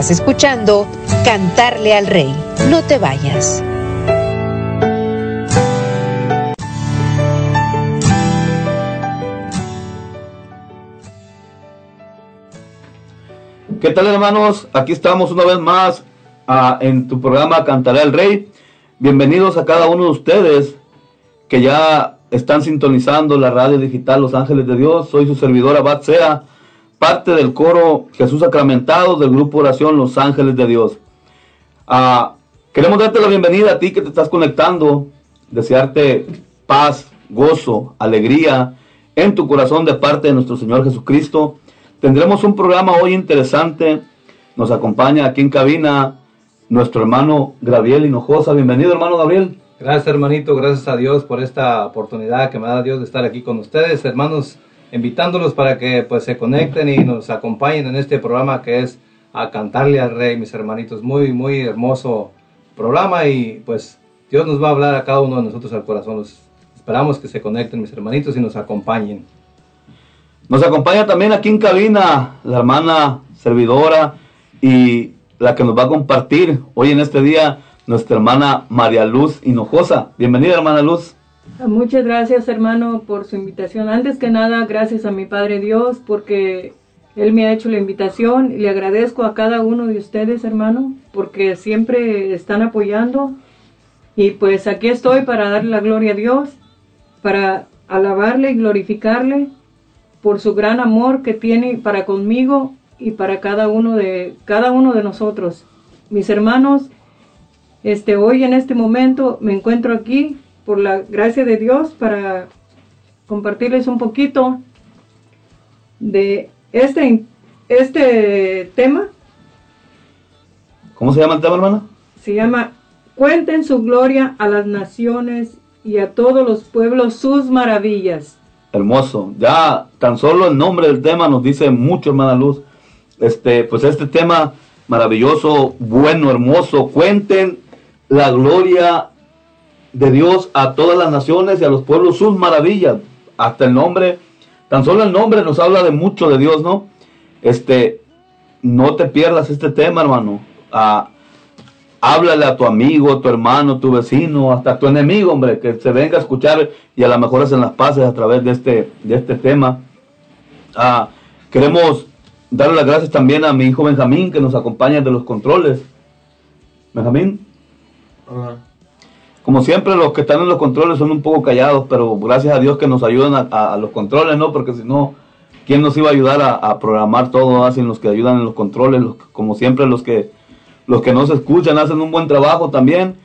Estás escuchando Cantarle al Rey. No te vayas. ¿Qué tal hermanos? Aquí estamos una vez más ah, en tu programa Cantaré al Rey. Bienvenidos a cada uno de ustedes que ya están sintonizando la radio digital Los Ángeles de Dios. Soy su servidor Abad Sea, parte del coro Jesús Sacramentado del grupo Oración Los Ángeles de Dios. Ah, queremos darte la bienvenida a ti que te estás conectando, desearte paz, gozo, alegría en tu corazón de parte de nuestro Señor Jesucristo. Tendremos un programa hoy interesante. Nos acompaña aquí en cabina nuestro hermano Gabriel Hinojosa. Bienvenido, hermano Gabriel. Gracias hermanito, gracias a Dios por esta oportunidad que me da Dios de estar aquí con ustedes, hermanos, invitándolos para que pues se conecten y nos acompañen en este programa que es a cantarle al rey, mis hermanitos, muy muy hermoso programa y pues Dios nos va a hablar a cada uno de nosotros al corazón. Esperamos que se conecten mis hermanitos y nos acompañen. Nos acompaña también aquí en cabina la hermana servidora y la que nos va a compartir hoy en este día nuestra hermana María Luz Hinojosa. Bienvenida, hermana Luz. Muchas gracias hermano por su invitación. Antes que nada, gracias a mi Padre Dios porque Él me ha hecho la invitación le agradezco a cada uno de ustedes hermano porque siempre están apoyando y pues aquí estoy para darle la gloria a Dios, para alabarle y glorificarle por su gran amor que tiene para conmigo y para cada uno de cada uno de nosotros. Mis hermanos, este hoy en este momento me encuentro aquí por la gracia de Dios para compartirles un poquito de este este tema. ¿Cómo se llama el tema, hermana? Se llama Cuenten su gloria a las naciones y a todos los pueblos sus maravillas. Hermoso. Ya tan solo el nombre del tema nos dice mucho, hermana Luz. Este, pues este tema maravilloso, bueno, hermoso. Cuenten la gloria de Dios a todas las naciones y a los pueblos sus maravillas. Hasta el nombre, tan solo el nombre nos habla de mucho de Dios, ¿no? Este, no te pierdas este tema, hermano. Ah, háblale a tu amigo, tu hermano, tu vecino, hasta tu enemigo, hombre, que se venga a escuchar y a lo mejor hacen las paces a través de este, de este tema. Ah, queremos darle las gracias también a mi hijo Benjamín, que nos acompaña de los controles. Benjamín. Como siempre, los que están en los controles son un poco callados, pero gracias a Dios que nos ayudan a, los controles, ¿no? Porque si no, ¿quién nos iba a ayudar a, programar todo? Hacen los que ayudan en los controles, como siempre, los que los que no se escuchan hacen un buen trabajo también,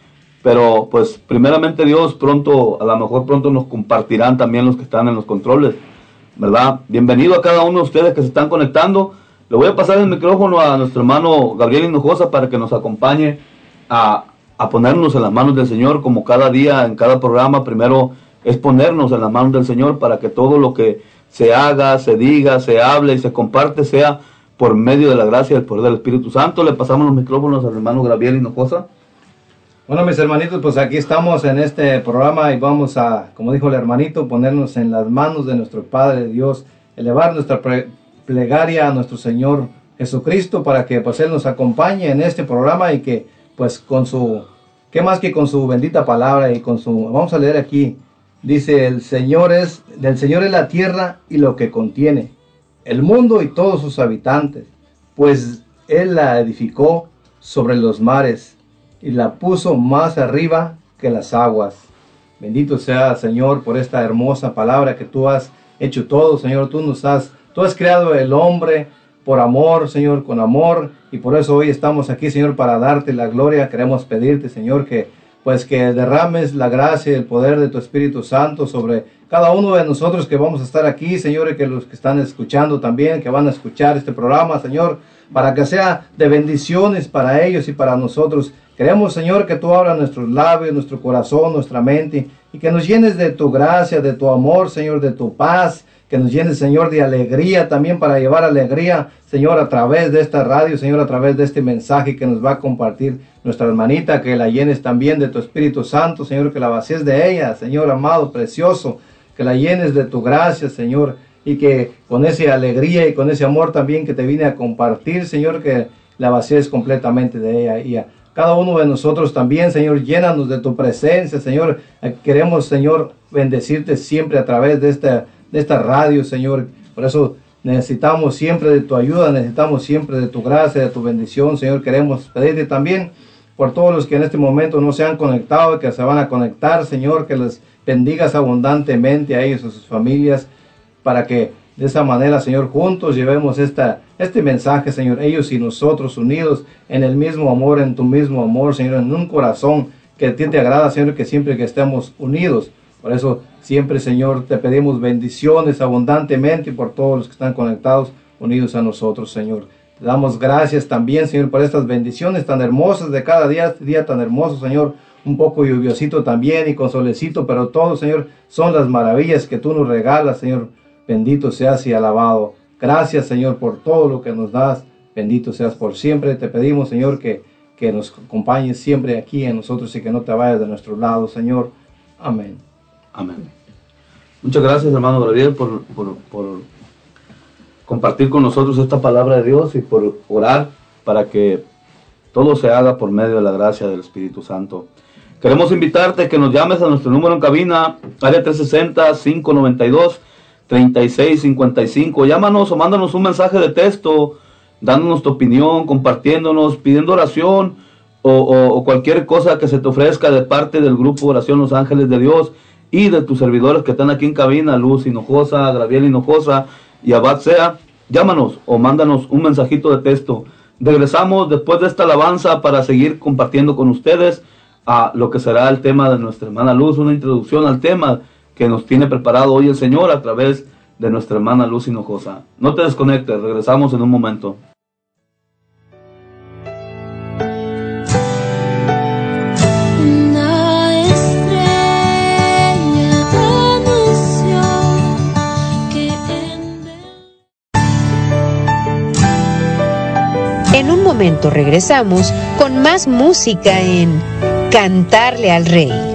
pero pues primeramente Dios pronto, a lo mejor pronto nos compartirán también los que están en los controles, ¿verdad? Bienvenido a cada uno de ustedes que se están conectando. Le voy a pasar el micrófono a nuestro hermano Gabriel Hinojosa para que nos acompañe a, a ponernos en las manos del Señor, como cada día, en cada programa, primero es ponernos en las manos del Señor para que todo lo que se haga, se diga, se hable y se comparte sea por medio de la gracia y el poder del Espíritu Santo. Le pasamos los micrófonos al hermano Gabriel Hinojosa. Bueno, mis hermanitos, pues aquí estamos en este programa y vamos a, como dijo el hermanito, ponernos en las manos de nuestro Padre Dios, elevar nuestra plegaria a nuestro Señor Jesucristo para que pues Él nos acompañe en este programa y que pues con su ¿Qué más que con su bendita palabra y con su... Vamos a leer aquí. Dice, el Señor es, del Señor es la tierra y lo que contiene, el mundo y todos sus habitantes, pues Él la edificó sobre los mares y la puso más arriba que las aguas. Bendito sea, Señor, por esta hermosa palabra que tú has hecho todo, Señor. Tú nos has, tú has creado el hombre por amor, Señor, con amor. Y por eso hoy estamos aquí, Señor, para darte la gloria. Queremos pedirte, Señor, que pues que derrames la gracia y el poder de tu Espíritu Santo sobre cada uno de nosotros que vamos a estar aquí, Señor, y que los que están escuchando también, que van a escuchar este programa, Señor, para que sea de bendiciones para ellos y para nosotros. Queremos, Señor, que tú abras nuestros labios, nuestro corazón, nuestra mente y que nos llenes de tu gracia, de tu amor, Señor, de tu paz, que nos llenes, Señor, de alegría también para llevar alegría, Señor, a través de esta radio, Señor, a través de este mensaje que nos va a compartir nuestra hermanita, que la llenes también de tu Espíritu Santo, Señor, que la vacíes de ella, Señor amado, precioso, que la llenes de tu gracia, Señor, y que con esa alegría y con ese amor también que te vine a compartir, Señor, que la vacíes completamente de ella y a cada uno de nosotros también, Señor, llénanos de tu presencia, Señor. Queremos, Señor, bendecirte siempre a través de esta, de esta radio, Señor. Por eso necesitamos siempre de tu ayuda, necesitamos siempre de tu gracia, de tu bendición, Señor. Queremos pedirte también por todos los que en este momento no se han conectado y que se van a conectar, Señor, que les bendigas abundantemente a ellos, a sus familias, para que de esa manera, Señor, juntos llevemos esta, este mensaje, Señor, ellos y nosotros unidos en el mismo amor, en tu mismo amor, Señor, en un corazón que a ti te agrada, Señor, que siempre que estemos unidos. Por eso siempre, Señor, te pedimos bendiciones abundantemente por todos los que están conectados, unidos a nosotros, Señor. Te damos gracias también, Señor, por estas bendiciones tan hermosas de cada día, este día tan hermoso, Señor. Un poco lluviosito también y con solecito, pero todo, Señor, son las maravillas que tú nos regalas, Señor Bendito seas y alabado. Gracias, Señor, por todo lo que nos das. Bendito seas por siempre. Te pedimos, Señor, que, que nos acompañes siempre aquí en nosotros y que no te vayas de nuestro lado, Señor. Amén. Amén. Muchas gracias, hermano Gabriel, por, por, compartir con nosotros esta palabra de Dios y por orar para que todo se haga por medio de la gracia del Espíritu Santo. Queremos invitarte que nos llames a nuestro número en cabina, área 360-592. 3655. Llámanos o mándanos un mensaje de texto, dándonos tu opinión, compartiéndonos, pidiendo oración o, cualquier cosa que se te ofrezca de parte del grupo Oración Los Ángeles de Dios y de tus servidores que están aquí en cabina, Luz Hinojosa, Graviel Hinojosa y Abad Sea. Llámanos o mándanos un mensajito de texto. Regresamos después de esta alabanza para seguir compartiendo con ustedes a lo que será el tema de nuestra hermana Luz, una introducción al tema que nos tiene preparado hoy el Señor a través de nuestra hermana Luz Hinojosa. No te desconectes, regresamos en un momento. Momento regresamos con más música en Cantarle al Rey.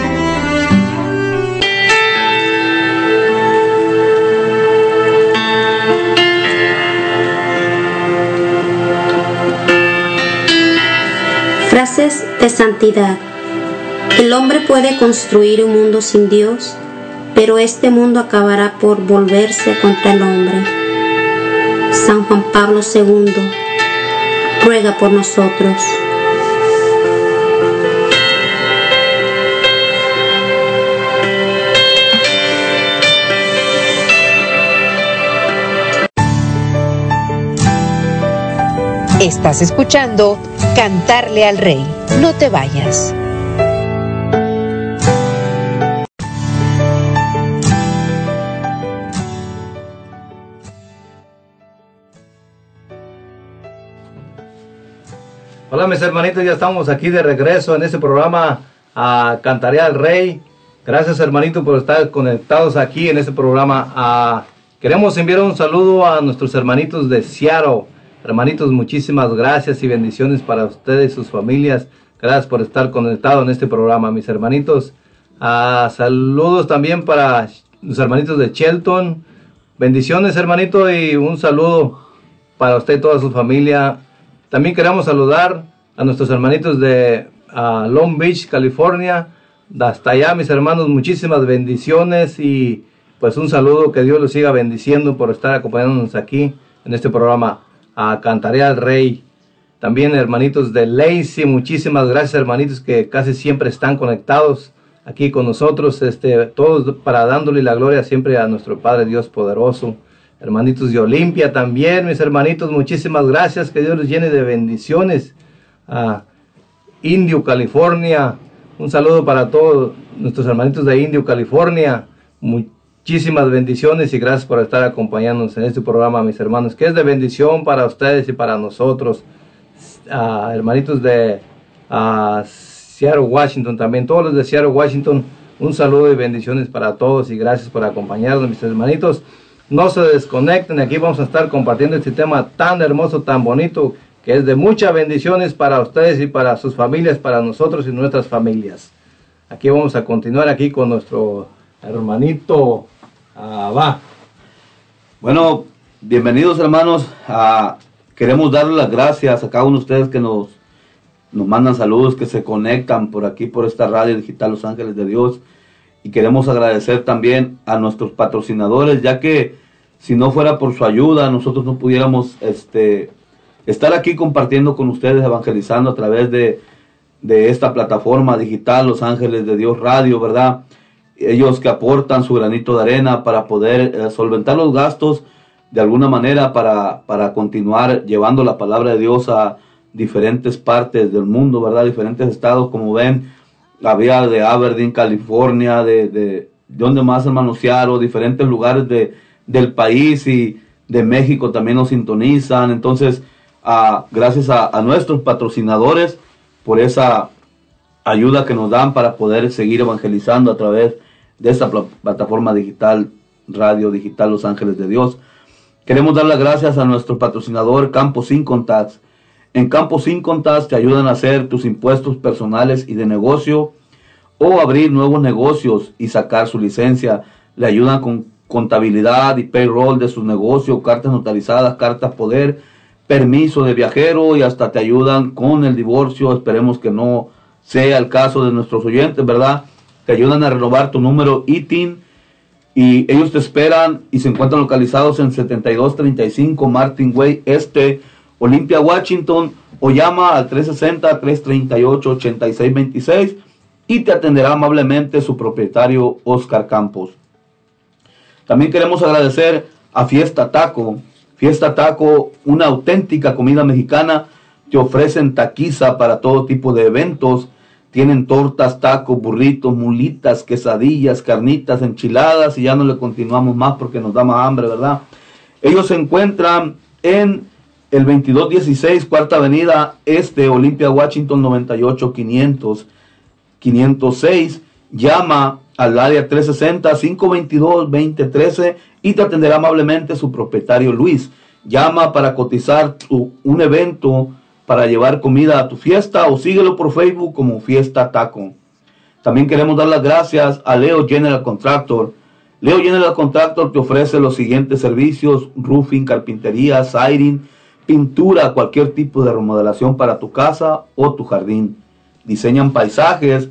Frases de santidad. El hombre puede construir un mundo sin Dios, pero este mundo acabará por volverse contra el hombre. San Juan Pablo II ruega por nosotros. Estás escuchando Cantarle al Rey. No te vayas. Hola mis hermanitos, ya estamos aquí de regreso en este programa a Cantaré al Rey. Gracias hermanito por estar conectados aquí en este programa. queremos enviar un saludo a nuestros hermanitos de Seattle. Hermanitos, muchísimas gracias y bendiciones para ustedes y sus familias. Gracias por estar conectados en este programa, mis hermanitos. saludos también para los hermanitos de Shelton. Bendiciones, hermanito, y un saludo para usted y toda su familia. También queremos saludar a nuestros hermanitos de Long Beach, California. Hasta allá, mis hermanos, muchísimas bendiciones y pues un saludo, que Dios los siga bendiciendo por estar acompañándonos aquí en este programa. A Cantaré al Rey. También hermanitos de Lacey, muchísimas gracias hermanitos que casi siempre están conectados aquí con nosotros, este, todos para dándole la gloria siempre a nuestro Padre Dios poderoso hermanitos de Olimpia también, mis hermanitos, muchísimas gracias, que Dios los llene de bendiciones. A Indio, California, un saludo para todos nuestros hermanitos de Indio, California. Muchísimas bendiciones y gracias por estar acompañándonos en este programa, mis hermanos, que es de bendición para ustedes y para nosotros. hermanitos de Seattle, Washington también, todos los de Seattle, Washington, un saludo y bendiciones para todos y gracias por acompañarnos, mis hermanitos. No se desconecten, aquí vamos a estar compartiendo este tema tan hermoso, tan bonito, que es de muchas bendiciones para ustedes y para sus familias, para nosotros y nuestras familias. Aquí vamos a continuar aquí con nuestro hermanito Abba. Bueno, bienvenidos hermanos. queremos darles las gracias a cada uno de ustedes que nos, nos mandan saludos, que se conectan por aquí, por esta radio digital Los Ángeles de Dios. Y queremos agradecer también a nuestros patrocinadores, ya que si no fuera por su ayuda, nosotros no pudiéramos este, estar aquí compartiendo con ustedes, evangelizando a través de, esta plataforma digital, Los Ángeles de Dios Radio, ¿verdad? Ellos que aportan su granito de arena para poder eh, solventar los gastos de alguna manera para, para continuar llevando la palabra de Dios a diferentes partes del mundo, ¿verdad? Diferentes estados, como ven, había de Aberdeen, California, de, de, donde más hermano Seattle, diferentes lugares de, del país y de México también nos sintonizan. Entonces, gracias a, nuestros patrocinadores por esa ayuda que nos dan para poder seguir evangelizando a través de esta plataforma digital, Radio Digital Los Ángeles de Dios. Queremos dar las gracias a nuestro patrocinador Campo Sin Contacts. En Campo Sin Contacts te ayudan a hacer tus impuestos personales y de negocio o abrir nuevos negocios y sacar su licencia. Le ayudan con contabilidad y payroll de su negocio, cartas notarizadas, cartas poder, permiso de viajero y hasta te ayudan con el divorcio. Esperemos que no sea el caso de nuestros oyentes, ¿verdad? Ayudan a renovar tu número ITIN y ellos te esperan y se encuentran localizados en 7235 Martin Way Este, Olympia, Washington o llama al 360-338-8626 y te atenderá amablemente su propietario Oscar Campos. También queremos agradecer a Fiesta Taco. Fiesta Taco, una auténtica comida mexicana. Te ofrecen taquiza para todo tipo de eventos. Tienen tortas, tacos, burritos, mulitas, quesadillas, carnitas, enchiladas y ya no le continuamos más porque nos da más hambre, ¿verdad? Ellos se encuentran en el 2216, Cuarta Avenida Este, Olimpia, Washington 98 500 506. Llama al área 360-522-2013 y te atenderá amablemente su propietario Luis. Llama para cotizar un evento para llevar comida a tu fiesta o síguelo por Facebook como Fiesta Taco. También queremos dar las gracias a Leo General Contractor. Leo General Contractor te ofrece los siguientes servicios: roofing, carpintería, siding, pintura, cualquier tipo de remodelación para tu casa o tu jardín. Diseñan paisajes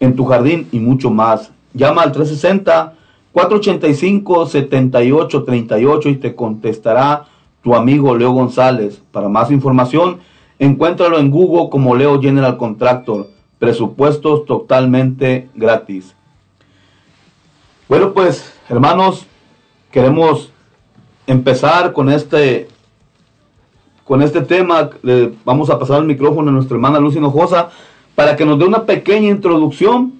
en tu jardín y mucho más. Llama al 360 485 7838 y te contestará tu amigo Leo González. Para más información, encuéntralo en Google como Leo General Contractor. Presupuestos totalmente gratis. Bueno, pues, hermanos, queremos empezar con este con este tema. vamos a pasar el micrófono a nuestra hermana Lucy Hinojosa para que nos dé una pequeña introducción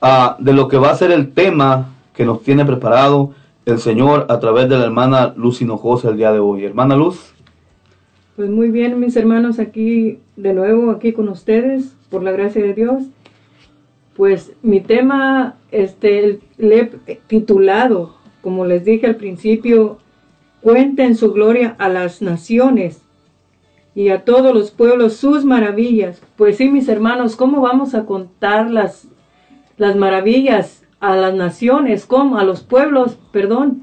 ah, de lo que va a ser el tema que nos tiene preparado el Señor a través de la hermana Luz Hinojosa el día de hoy. Hermana Luz. Pues muy bien, mis hermanos, aquí de nuevo, aquí con ustedes, por la gracia de Dios. Pues mi tema, este, le he titulado, como les dije al principio, cuenten su gloria a las naciones y a todos los pueblos sus maravillas. Pues sí, mis hermanos, ¿cómo vamos a contar las, las maravillas a las naciones, como a los pueblos, perdón?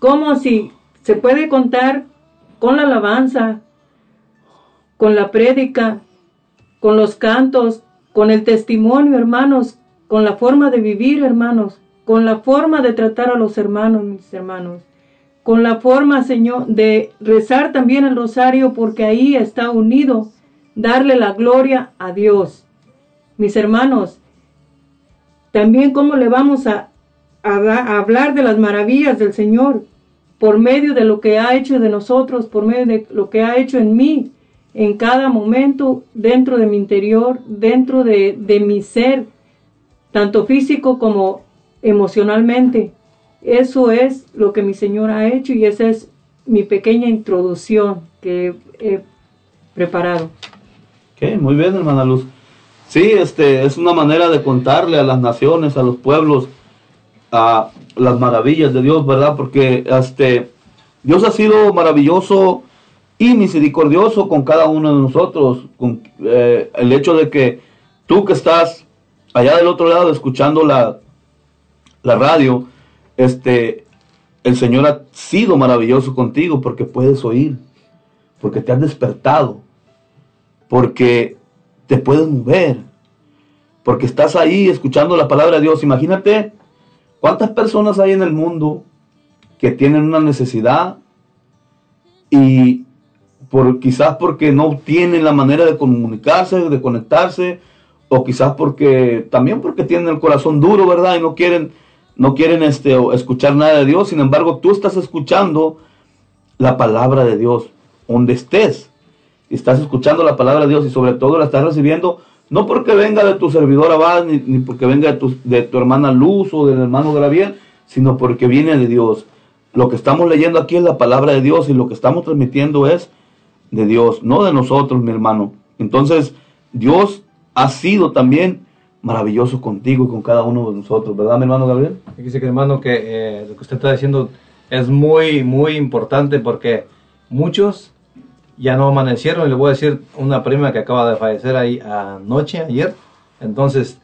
¿Cómo si se puede contar con la alabanza, con la prédica, con los cantos, con el testimonio, hermanos, con la forma de vivir, hermanos, con la forma de tratar a los hermanos, mis hermanos? con la forma, Señor, de rezar también el rosario, porque ahí está unido darle la gloria a Dios. Mis hermanos, también cómo le vamos a, hablar de las maravillas del Señor por medio de lo que ha hecho de nosotros, por medio de lo que ha hecho en mí, en cada momento, dentro de mi interior, dentro de, de mi ser, tanto físico como emocionalmente. Eso es lo que mi Señor ha hecho y esa es mi pequeña introducción que he preparado. Ok, muy bien, hermana Luz. Sí, este, es una manera de contarle a las naciones, a los pueblos, a las maravillas de Dios, ¿verdad? Porque este, Dios ha sido maravilloso y misericordioso con cada uno de nosotros. Con, eh, el hecho de que tú que estás allá del otro lado escuchando la, la radio, este, el Señor ha sido maravilloso contigo porque puedes oír, porque te has despertado, porque te puedes mover, porque estás ahí escuchando la palabra de Dios. Imagínate cuántas personas hay en el mundo que tienen una necesidad y por, quizás porque no tienen la manera de comunicarse, de conectarse, o quizás porque también porque tienen el corazón duro, ¿verdad? Y no quieren no quieren este, escuchar nada de Dios, sin embargo tú estás escuchando la palabra de Dios, donde estés, estás escuchando la palabra de Dios y sobre todo la estás recibiendo, no porque venga de tu servidor Abad, ni, ni porque venga de tu, de tu, hermana Luz o del hermano Graviel, sino porque viene de Dios. Lo que estamos leyendo aquí es la palabra de Dios y lo que estamos transmitiendo es de Dios, no de nosotros, mi hermano. Entonces, Dios ha sido también maravilloso contigo y con cada uno de nosotros, ¿verdad, mi hermano Gabriel? Dice que hermano que eh, lo que usted está diciendo es muy, muy importante porque muchos ya no amanecieron. Y le voy a decir una prima que acaba de fallecer ahí anoche, ayer. Entonces,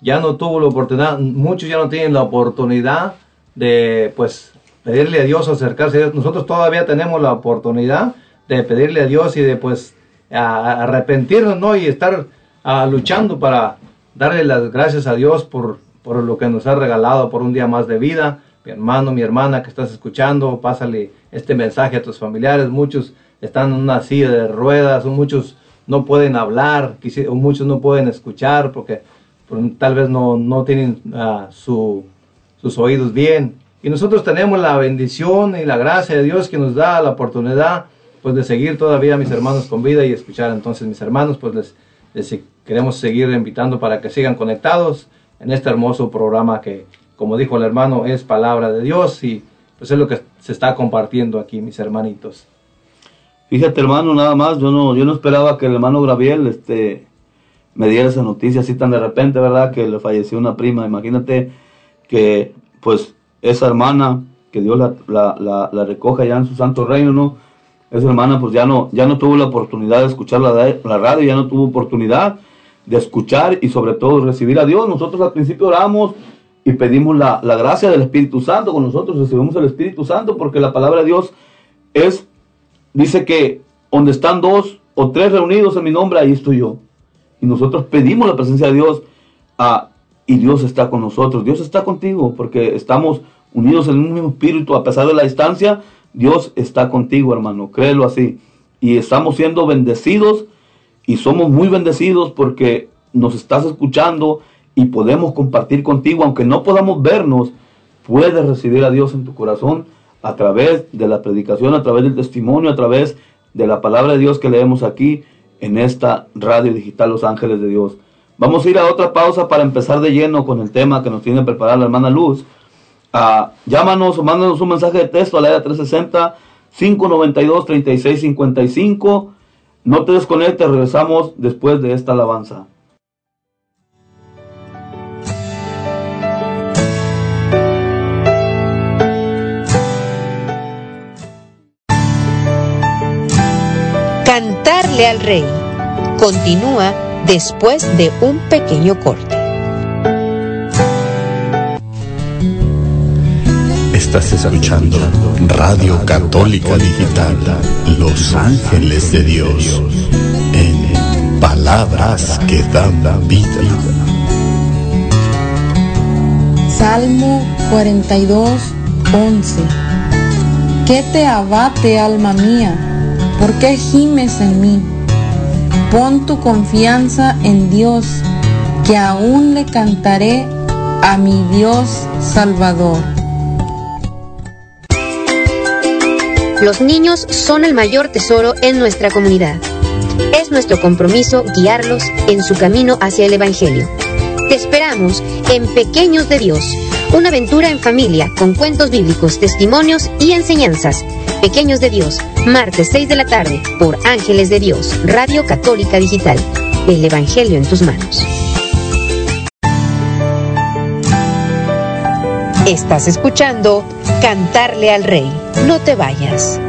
ya no tuvo la oportunidad, muchos ya no tienen la oportunidad de, pues, pedirle a Dios, acercarse a Dios. Nosotros todavía tenemos la oportunidad de pedirle a Dios y de, pues, arrepentirnos, ¿no? Y estar ah, luchando para darle las gracias a Dios por, por lo que nos ha regalado, por un día más de vida. Mi hermano, mi hermana que estás escuchando, pásale este mensaje a tus familiares. Muchos están en una silla de ruedas, muchos no pueden hablar, muchos no pueden escuchar porque tal vez no, no tienen uh, su, sus oídos bien. Y nosotros tenemos la bendición y la gracia de Dios que nos da la oportunidad pues de seguir todavía a mis hermanos con vida y escuchar entonces mis hermanos, pues les, les queremos seguir invitando para que sigan conectados en este hermoso programa que, como dijo el hermano, es palabra de Dios y pues es lo que se está compartiendo aquí, mis hermanitos. Fíjate, hermano, nada más, yo no, yo no esperaba que el hermano Gabriel este, me diera esa noticia así tan de repente, ¿verdad? Que le falleció una prima. Imagínate que, pues, esa hermana, que Dios la, la, la, recoja ya en su santo reino, ¿no? Esa hermana, pues ya no, ya no tuvo la oportunidad de escuchar la, la radio, ya no tuvo oportunidad de escuchar y sobre todo recibir a Dios. Nosotros al principio oramos y pedimos la, la, gracia del Espíritu Santo con nosotros, recibimos el Espíritu Santo porque la palabra de Dios es, dice que donde están dos o tres reunidos en mi nombre, ahí estoy yo. Y nosotros pedimos la presencia de Dios a, y Dios está con nosotros, Dios está contigo porque estamos unidos en un mismo espíritu a pesar de la distancia, Dios está contigo hermano, créelo así. Y estamos siendo bendecidos y somos muy bendecidos porque nos estás escuchando y podemos compartir contigo, aunque no podamos vernos, puedes recibir a Dios en tu corazón a través de la predicación, a través del testimonio, a través de la palabra de Dios que leemos aquí en esta radio digital Los Ángeles de Dios. Vamos a ir a otra pausa para empezar de lleno con el tema que nos tiene preparada la hermana Luz. Ah, llámanos o mándanos un mensaje de texto a la era 360 592 3655 no te desconectes, regresamos después de esta alabanza. Al rey continúa después de un pequeño corte. Estás escuchando Radio Católica Digital, Los Ángeles de Dios, en palabras que dan vida. Salmo 42, 11. ¿Qué te abate, alma mía? ¿Por qué gimes en mí? Pon tu confianza en Dios, que aún le cantaré a mi Dios Salvador. Los niños son el mayor tesoro en nuestra comunidad. Es nuestro compromiso guiarlos en su camino hacia el Evangelio. Te esperamos en Pequeños de Dios, una aventura en familia con cuentos bíblicos, testimonios y enseñanzas. Pequeños de Dios, martes 6 de la tarde por Ángeles de Dios, Radio Católica Digital. El Evangelio en tus manos. Estás escuchando Cantarle al Rey. No te vayas.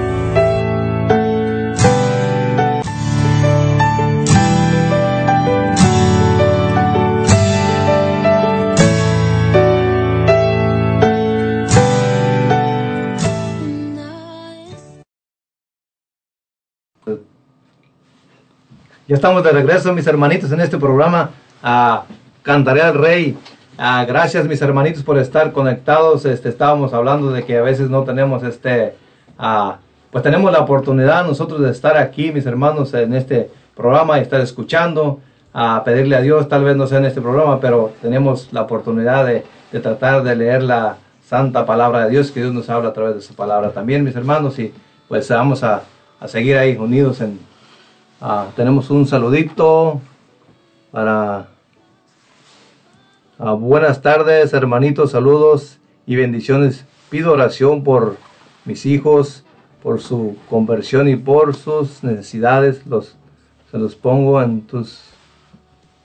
Estamos de regreso, mis hermanitos, en este programa a Cantaré al Rey. Ah, gracias, mis hermanitos, por estar conectados. Este, estábamos hablando de que a veces no tenemos este, ah, pues tenemos la oportunidad nosotros de estar aquí, mis hermanos, en este programa y estar escuchando, a pedirle a Dios, tal vez no sea en este programa, pero tenemos la oportunidad de, de tratar de leer la santa palabra de Dios, que Dios nos habla a través de su palabra también, mis hermanos, y pues vamos a, a seguir ahí unidos en, Ah, tenemos un saludito para... Ah, buenas tardes, hermanitos, saludos y bendiciones. Pido oración por mis hijos, por su conversión y por sus necesidades. Los, se los pongo en tus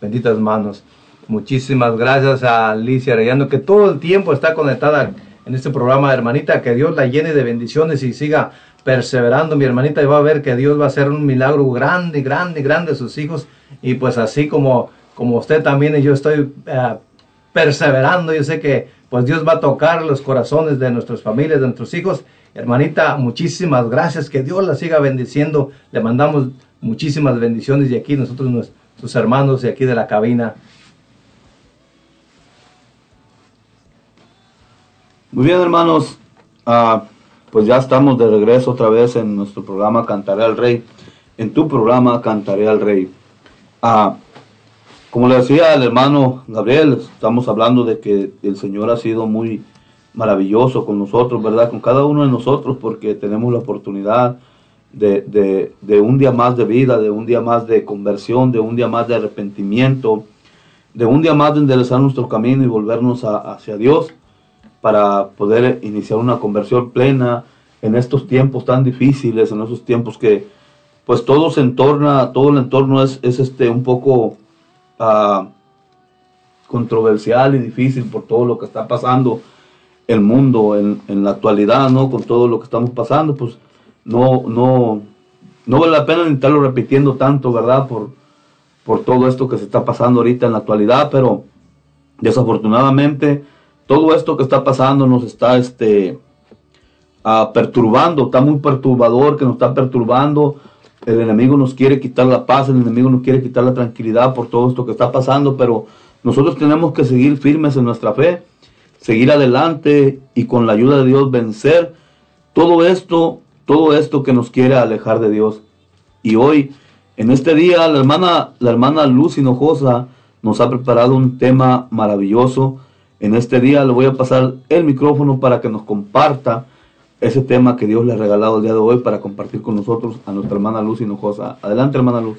benditas manos. Muchísimas gracias a Alicia Arellano, que todo el tiempo está conectada en este programa, hermanita. Que Dios la llene de bendiciones y siga perseverando, mi hermanita, y va a ver que Dios va a hacer un milagro grande, grande, grande a sus hijos. Y pues así como, como usted también y yo estoy eh, perseverando, yo sé que pues Dios va a tocar los corazones de nuestras familias, de nuestros hijos. Hermanita, muchísimas gracias, que Dios la siga bendiciendo. Le mandamos muchísimas bendiciones y aquí nosotros, sus hermanos de aquí de la cabina. Muy bien, hermanos. Uh, pues ya estamos de regreso otra vez en nuestro programa Cantaré al Rey. En tu programa Cantaré al Rey. Ah, como le decía al hermano Gabriel, estamos hablando de que el Señor ha sido muy maravilloso con nosotros, ¿verdad? Con cada uno de nosotros, porque tenemos la oportunidad de, de, un día más de vida, de un día más de conversión, de un día más de arrepentimiento, de un día más de enderezar nuestro camino y volvernos hacia Dios para poder iniciar una conversión plena en estos tiempos tan difíciles, en esos tiempos que pues todo se entorna, todo el entorno es, es este un poco uh, controversial y difícil por todo lo que está pasando el mundo en, en, la actualidad, ¿no? Con todo lo que estamos pasando, pues no, no, no vale la pena estarlo repitiendo tanto, ¿verdad? Por, por todo esto que se está pasando ahorita en la actualidad, pero desafortunadamente todo esto que está pasando nos está este, uh, perturbando, está muy perturbador, que nos está perturbando. El enemigo nos quiere quitar la paz, el enemigo nos quiere quitar la tranquilidad por todo esto que está pasando, pero nosotros tenemos que seguir firmes en nuestra fe, seguir adelante y con la ayuda de Dios vencer todo esto, todo esto que nos quiere alejar de Dios. Y hoy, en este día, la hermana, la hermana Luz Hinojosa nos ha preparado un tema maravilloso. En este día le voy a pasar el micrófono para que nos comparta ese tema que Dios le ha regalado el día de hoy para compartir con nosotros a nuestra hermana Luz Hinojosa. Adelante, hermana Luz.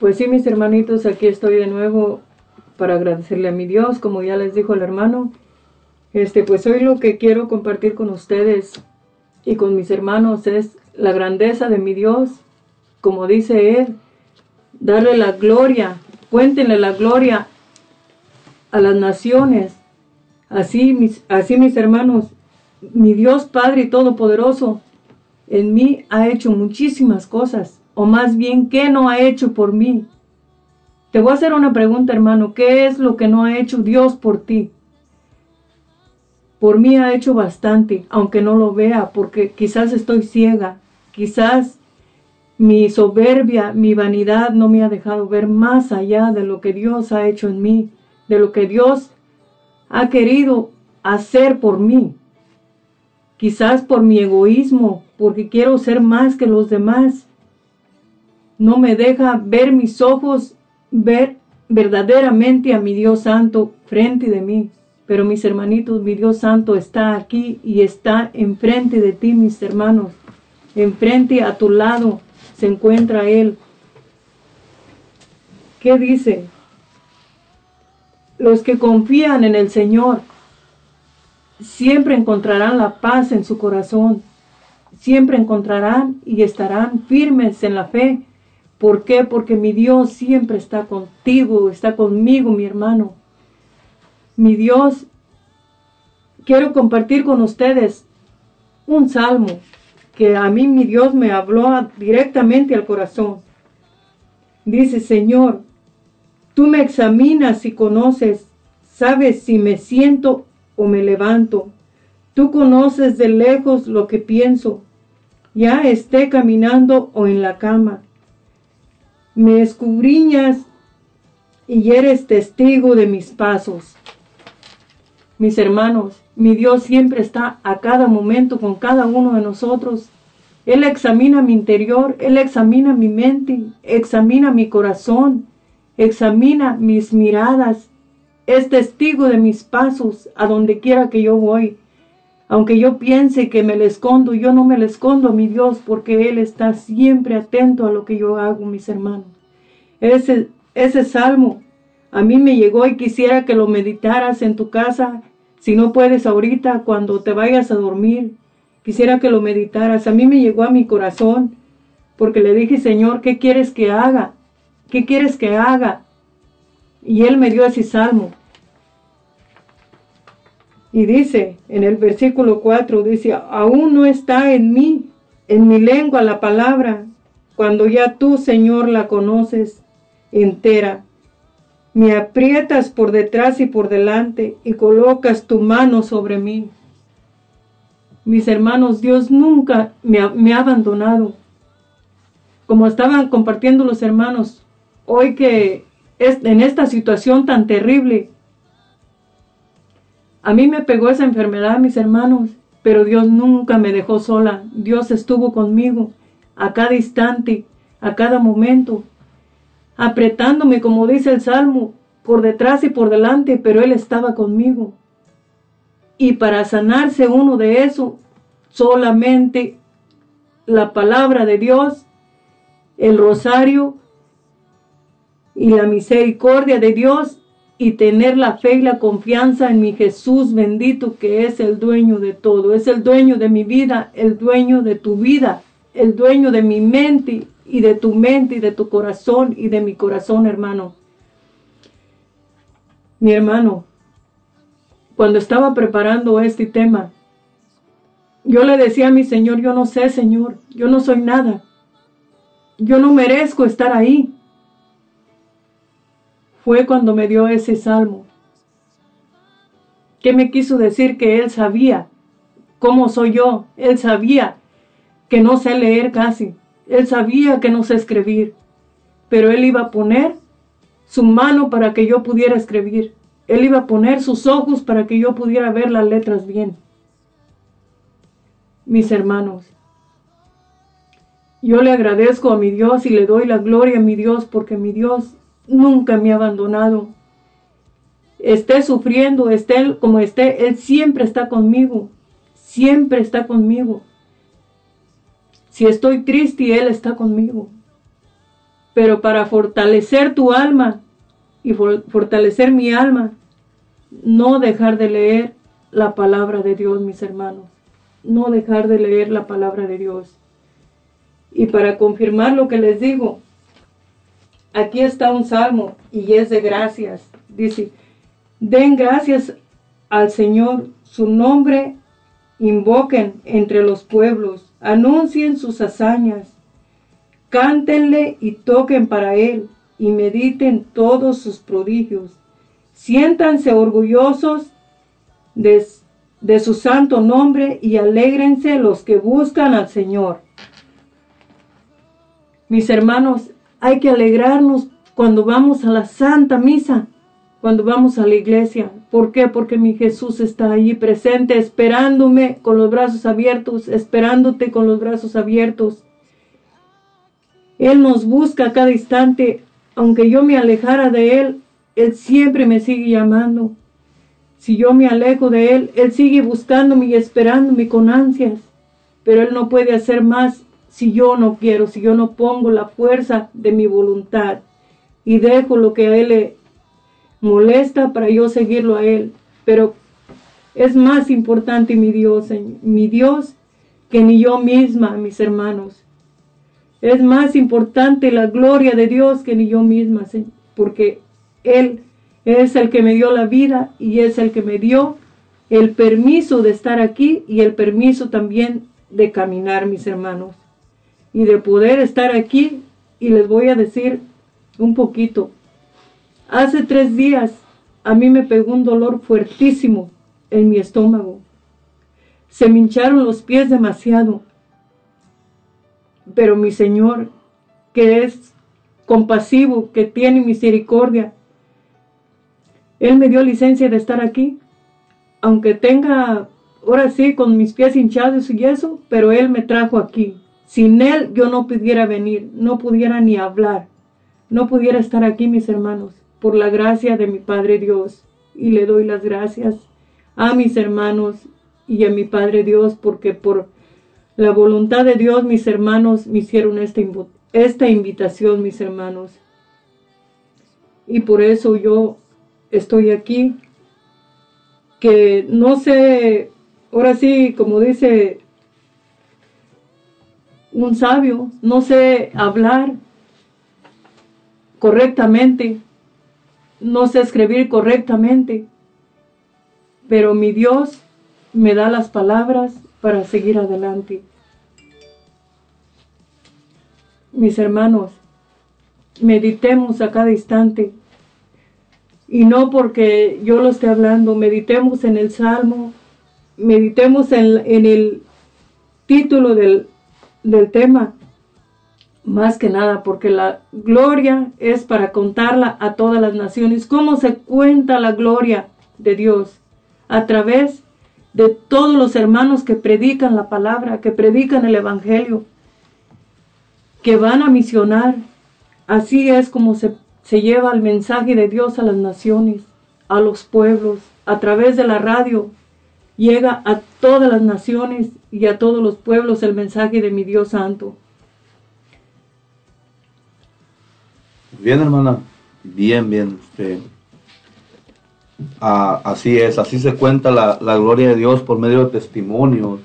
Pues sí, mis hermanitos, aquí estoy de nuevo para agradecerle a mi Dios, como ya les dijo el hermano. Este, pues hoy lo que quiero compartir con ustedes y con mis hermanos es la grandeza de mi Dios, como dice él, darle la gloria, cuéntenle la gloria a las naciones. Así mis, así mis hermanos, mi Dios Padre Todopoderoso en mí ha hecho muchísimas cosas, o más bien, ¿qué no ha hecho por mí? Te voy a hacer una pregunta, hermano. ¿Qué es lo que no ha hecho Dios por ti? Por mí ha hecho bastante, aunque no lo vea, porque quizás estoy ciega, quizás mi soberbia, mi vanidad no me ha dejado ver más allá de lo que Dios ha hecho en mí, de lo que Dios ha querido hacer por mí. Quizás por mi egoísmo, porque quiero ser más que los demás. No me deja ver mis ojos ver verdaderamente a mi Dios Santo frente de mí. Pero mis hermanitos, mi Dios Santo está aquí y está enfrente de ti, mis hermanos. Enfrente a tu lado se encuentra Él. ¿Qué dice? Los que confían en el Señor siempre encontrarán la paz en su corazón. Siempre encontrarán y estarán firmes en la fe ¿Por qué? Porque mi Dios siempre está contigo, está conmigo, mi hermano. Mi Dios, quiero compartir con ustedes un salmo que a mí mi Dios me habló directamente al corazón. Dice, Señor, tú me examinas y conoces, sabes si me siento o me levanto. Tú conoces de lejos lo que pienso, ya esté caminando o en la cama me escudriñas y eres testigo de mis pasos. Mis hermanos, mi Dios siempre está a cada momento con cada uno de nosotros. Él examina mi interior, Él examina mi mente, examina mi corazón, examina mis miradas, es testigo de mis pasos a donde quiera que yo voy. Aunque yo piense que me le escondo, yo no me le escondo a mi Dios porque Él está siempre atento a lo que yo hago, mis hermanos. Ese, ese salmo a mí me llegó y quisiera que lo meditaras en tu casa. Si no puedes ahorita, cuando te vayas a dormir, quisiera que lo meditaras. A mí me llegó a mi corazón porque le dije, Señor, ¿qué quieres que haga? ¿Qué quieres que haga? Y Él me dio ese salmo. Y dice en el versículo 4, dice, aún no está en mí, en mi lengua la palabra, cuando ya tú, Señor, la conoces entera. Me aprietas por detrás y por delante y colocas tu mano sobre mí. Mis hermanos, Dios nunca me ha, abandonado. Como estaban compartiendo los hermanos, hoy que es, en esta situación tan terrible, a mí me pegó esa enfermedad, mis hermanos, pero Dios nunca me dejó sola. Dios estuvo conmigo a cada instante, a cada momento, apretándome, como dice el Salmo, por detrás y por delante, pero Él estaba conmigo. Y para sanarse uno de eso, solamente la palabra de Dios, el rosario y la misericordia de Dios y tener la fe y la confianza en mi Jesús bendito que es el dueño de todo, es el dueño de mi vida, el dueño de tu vida, el dueño de mi mente y de tu mente y de tu corazón y de mi corazón, hermano. Mi hermano, cuando estaba preparando este tema, yo le decía a mi Señor, yo no sé, Señor, yo no soy nada. Yo no merezco estar ahí. Fue cuando me dio ese salmo. ¿Qué me quiso decir? Que Él sabía cómo soy yo. Él sabía que no sé leer casi. Él sabía que no sé escribir. Pero Él iba a poner su mano para que yo pudiera escribir. Él iba a poner sus ojos para que yo pudiera ver las letras bien. Mis hermanos, yo le agradezco a mi Dios y le doy la gloria a mi Dios porque mi Dios nunca me ha abandonado. Esté sufriendo, esté como esté, Él siempre está conmigo. Siempre está conmigo. Si estoy triste, Él está conmigo. Pero para fortalecer tu alma, y fortalecer mi alma, no dejar de leer la palabra de Dios, mis hermanos, no dejar de leer la palabra de Dios. Y para confirmar lo que les digo, aquí está un salmo y es de gracias. Dice, den gracias al Señor, su nombre invoquen entre los pueblos, anuncien sus hazañas, cántenle y toquen para él y mediten todos sus prodigios. Siéntanse orgullosos de, su santo nombre y alégrense los que buscan al Señor. Mis hermanos, hay que alegrarnos cuando vamos a la Santa Misa, cuando vamos a la iglesia. ¿Por qué? Porque mi Jesús está allí presente, esperándome con los brazos abiertos, esperándote con los brazos abiertos. Él nos busca a cada instante aunque yo me alejara de Él, Él siempre me sigue llamando. Si yo me alejo de Él, Él sigue buscándome y esperándome con ansias. Pero Él no puede hacer más si yo no quiero, si yo no pongo la fuerza de mi voluntad y dejo lo que a Él le molesta para yo seguirlo a Él. Pero es más importante mi Dios, mi Dios, que ni yo misma, mis hermanos. Es más importante la gloria de Dios que ni yo misma, porque Él es el que me dio la vida y es el que me dio el permiso de estar aquí y el permiso también de caminar, mis hermanos, y de poder estar aquí. Y les voy a decir un poquito. Hace tres días a mí me pegó un dolor fuertísimo en mi estómago. Se me hincharon los pies demasiado pero mi Señor, que es compasivo, que tiene misericordia, Él me dio licencia de estar aquí, aunque tenga, ahora sí, con mis pies hinchados y eso, pero Él me trajo aquí. Sin Él yo no pudiera venir, no pudiera ni hablar, no pudiera estar aquí, mis hermanos, por la gracia de mi Padre Dios. Y le doy las gracias a mis hermanos y a mi Padre Dios, porque por la voluntad de Dios, mis hermanos, me hicieron esta, esta invitación, mis hermanos. Y por eso yo estoy aquí, que no sé, ahora sí, como dice un sabio, no sé hablar correctamente, no sé escribir correctamente, pero mi Dios me da las palabras para seguir adelante. Mis hermanos, meditemos a cada instante. Y no porque yo lo esté hablando, meditemos en el Salmo, meditemos en, el título del, del tema, más que nada, porque la gloria es para contarla a todas las naciones. ¿Cómo se cuenta la gloria de Dios? A través de todos los hermanos que predican la palabra, que predican el Evangelio, que van a misionar. Así es como se, se lleva el mensaje de Dios a las naciones, a los pueblos, a través de la radio. Llega a todas las naciones y a todos los pueblos el mensaje de mi Dios Santo. Bien, hermana. Bien, bien. Este, así es, así se cuenta la, la, gloria de Dios por medio de testimonios,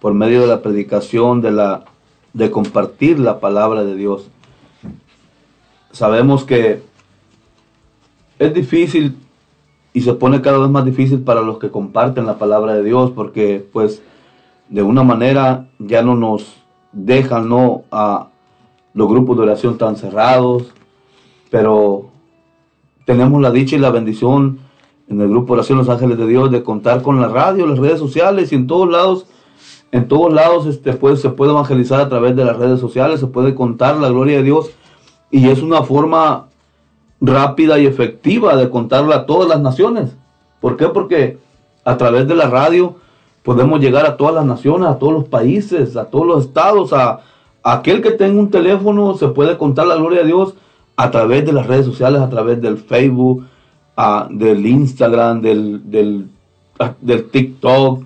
por medio de la predicación, de, la, de compartir la palabra de Dios. Sabemos que es difícil y se pone cada vez más difícil para los que comparten la palabra de Dios porque pues de una manera ya no nos dejan no a los grupos de oración tan cerrados pero tenemos la dicha y la bendición en el grupo Oración Los Ángeles de Dios de contar con la radio, las redes sociales y en todos lados en todos lados este, pues, se puede evangelizar a través de las redes sociales, se puede contar la gloria de Dios y es una forma rápida y efectiva de contarla a todas las naciones. ¿Por qué? Porque a través de la radio podemos llegar a todas las naciones, a todos los países, a todos los estados, a, aquel que tenga un teléfono se puede contar la gloria de Dios a través de las redes sociales, a través del Facebook, del Instagram, del, del TikTok.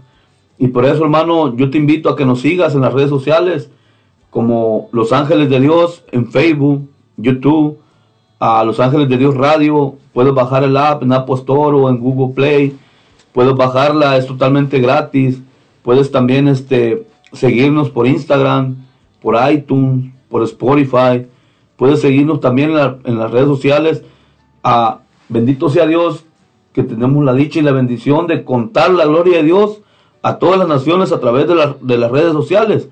Y por eso, hermano, yo te invito a que nos sigas en las redes sociales como Los Ángeles de Dios en Facebook, YouTube, a Los Ángeles de Dios Radio. Puedes bajar el app en Apple Store o en Google Play. Puedes bajarla, es totalmente gratis. Puedes también este, seguirnos por Instagram, por iTunes, por Spotify. Puedes seguirnos también en, las redes sociales. A, bendito sea Dios que tenemos la dicha y la bendición de contar la gloria de Dios a todas las naciones a través de, de las redes sociales.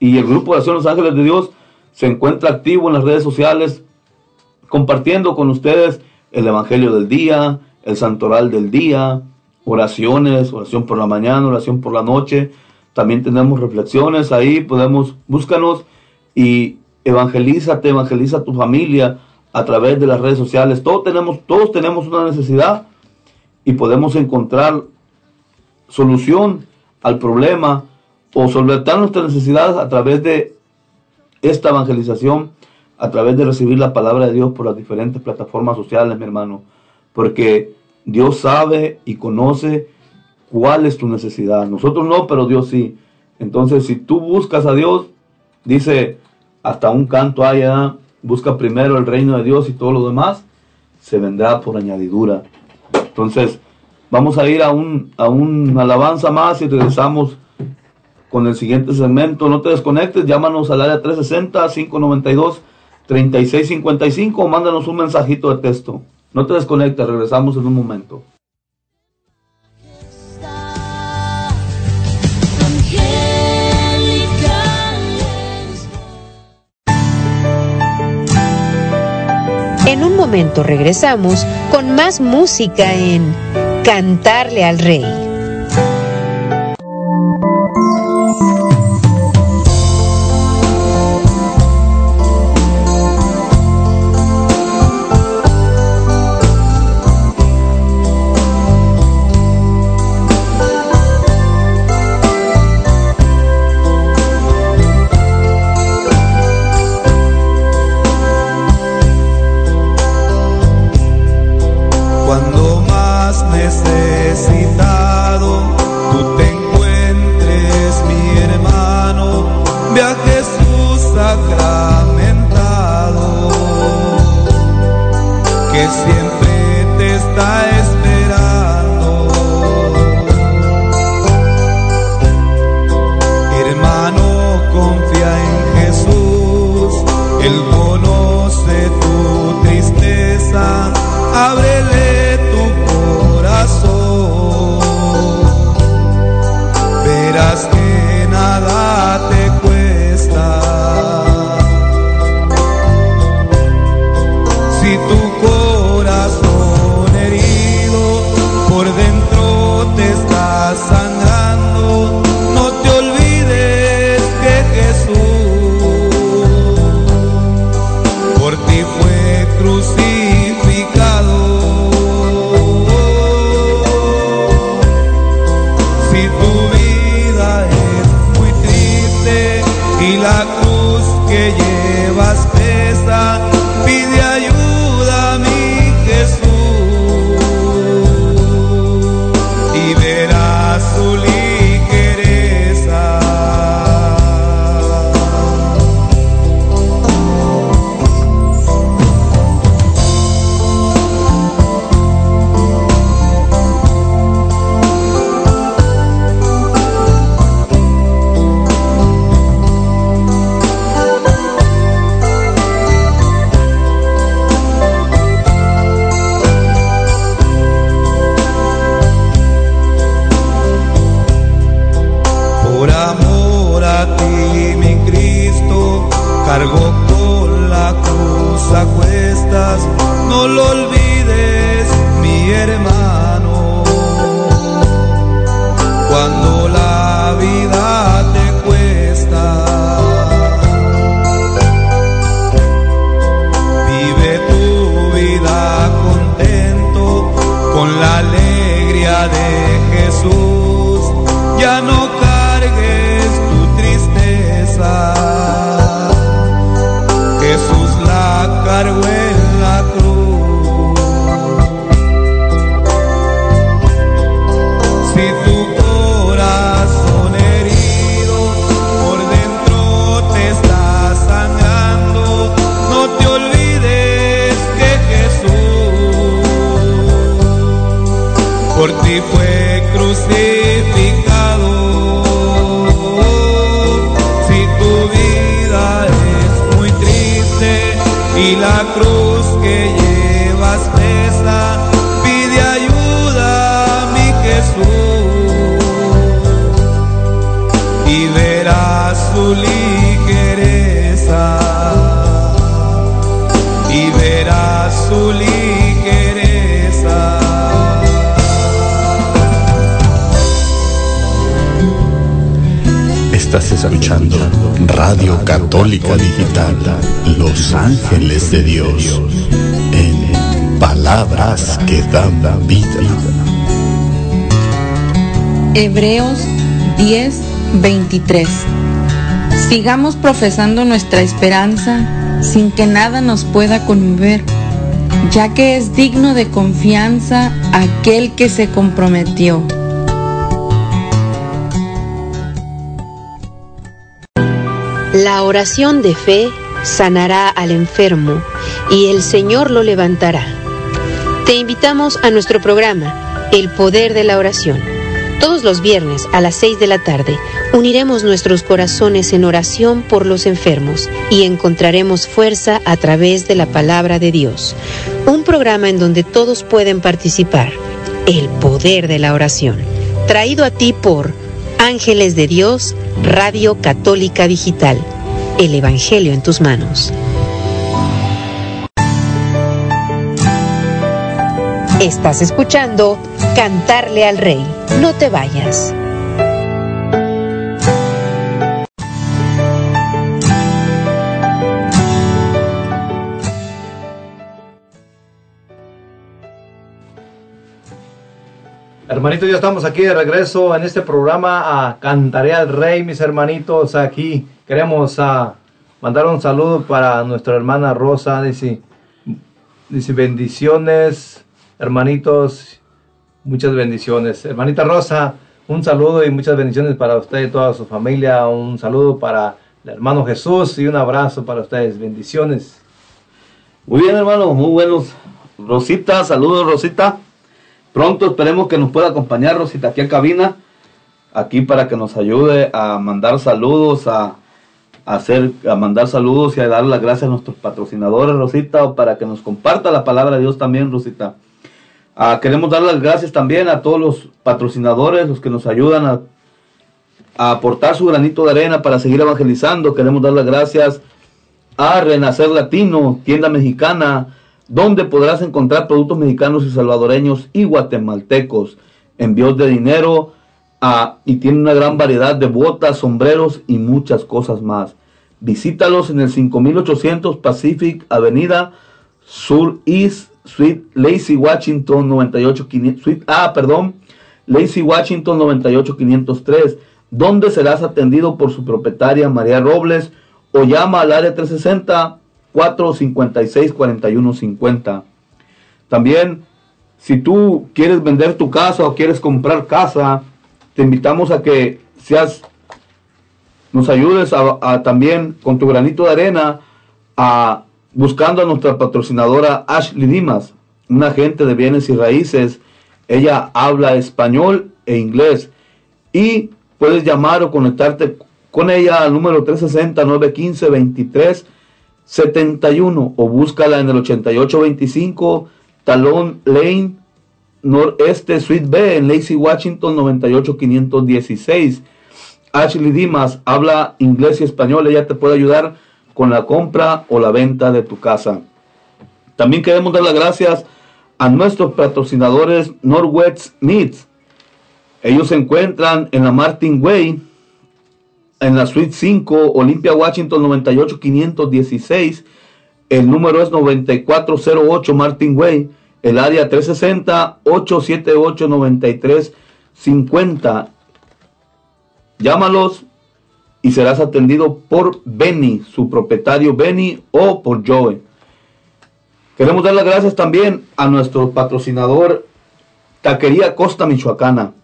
Y el grupo de Acción Los Ángeles de Dios se encuentra activo en las redes sociales compartiendo con ustedes el Evangelio del día, el Santoral del día, oraciones, oración por la mañana, oración por la noche. También tenemos reflexiones ahí, podemos, búscanos y evangelízate, evangeliza a tu familia a través de las redes sociales. Todos tenemos, todos tenemos una necesidad y podemos encontrar solución al problema o solventar nuestras necesidades a través de esta evangelización a través de recibir la palabra de Dios por las diferentes plataformas sociales, mi hermano. Porque Dios sabe y conoce cuál es tu necesidad. Nosotros no, pero Dios sí. Entonces, si tú buscas a Dios, dice, hasta un canto allá, busca primero el reino de Dios y todo lo demás, se vendrá por añadidura. Entonces, vamos a ir a un, a un alabanza más y regresamos con el siguiente segmento. No te desconectes, llámanos al área 360 592 3655 mándanos un mensajito de texto. No te desconectes, regresamos en un momento. En un momento regresamos con más música en Cantarle al Rey. 23. Sigamos profesando nuestra esperanza sin que nada nos pueda conmover, ya que es digno de confianza aquel que se comprometió. La oración de fe sanará al enfermo y el Señor lo levantará. Te invitamos a nuestro programa, El Poder de la Oración. Todos los viernes a las 6 de la tarde uniremos nuestros corazones en oración por los enfermos y encontraremos fuerza a través de la palabra de Dios. Un programa en donde todos pueden participar. El Poder de la Oración. Traído a ti por Ángeles de Dios, Radio Católica Digital. El Evangelio en tus manos. Estás escuchando Cantarle al Rey. No te vayas. Hermanitos, ya estamos aquí de regreso en este programa a Cantaré al Rey, mis hermanitos. Aquí queremos ah, mandar un saludo para nuestra hermana Rosa. Dice, dice bendiciones, hermanitos, muchas bendiciones. Hermanita Rosa, un saludo y muchas bendiciones para usted y toda su familia. Un saludo para el hermano Jesús y un abrazo para ustedes. Bendiciones. Muy bien, hermano, muy buenos. Rosita, saludos, Rosita. Pronto esperemos que nos pueda acompañar Rosita aquí a cabina, aquí para que nos ayude a mandar saludos, a, hacer, a mandar saludos y a dar las gracias a nuestros patrocinadores, Rosita, o para que nos comparta la palabra de Dios también, Rosita. Ah, queremos dar las gracias también a todos los patrocinadores, los que nos ayudan a, a aportar su granito de arena para seguir evangelizando. Queremos dar las gracias a Renacer Latino, tienda mexicana, donde podrás encontrar productos mexicanos y salvadoreños y guatemaltecos, envíos de dinero ah, y tiene una gran variedad de botas, sombreros y muchas cosas más. Visítalos en el 5800 Pacific Avenida Sur East Suite Lacey Washington 98500 Suite A, perdón, Washington 98503, donde serás atendido por su propietaria María Robles o llama al área 360 456 4150. También, si tú quieres vender tu casa o quieres comprar casa, te invitamos a que seas, nos ayudes a, a también con tu granito de arena a buscando a nuestra patrocinadora Ashley Dimas, una agente de bienes y raíces. Ella habla español e inglés y puedes llamar o conectarte con ella al número 360 915 23 71 o búscala en el 8825 Talón Lane Noreste Suite B en Lacey, Washington 98516. Ashley Dimas habla inglés y español, ella te puede ayudar con la compra o la venta de tu casa. También queremos dar las gracias a nuestros patrocinadores Northwest Meats. Ellos se encuentran en la Martin Way, en la Suite 5, Olympia, Washington 98516. El número es 9408 Martin Way, el área 360-878-9350. Llámalos y serás atendido por Benny, su propietario Benny o por Joe. Queremos dar las gracias también a nuestro patrocinador Taquería Costa Michoacana.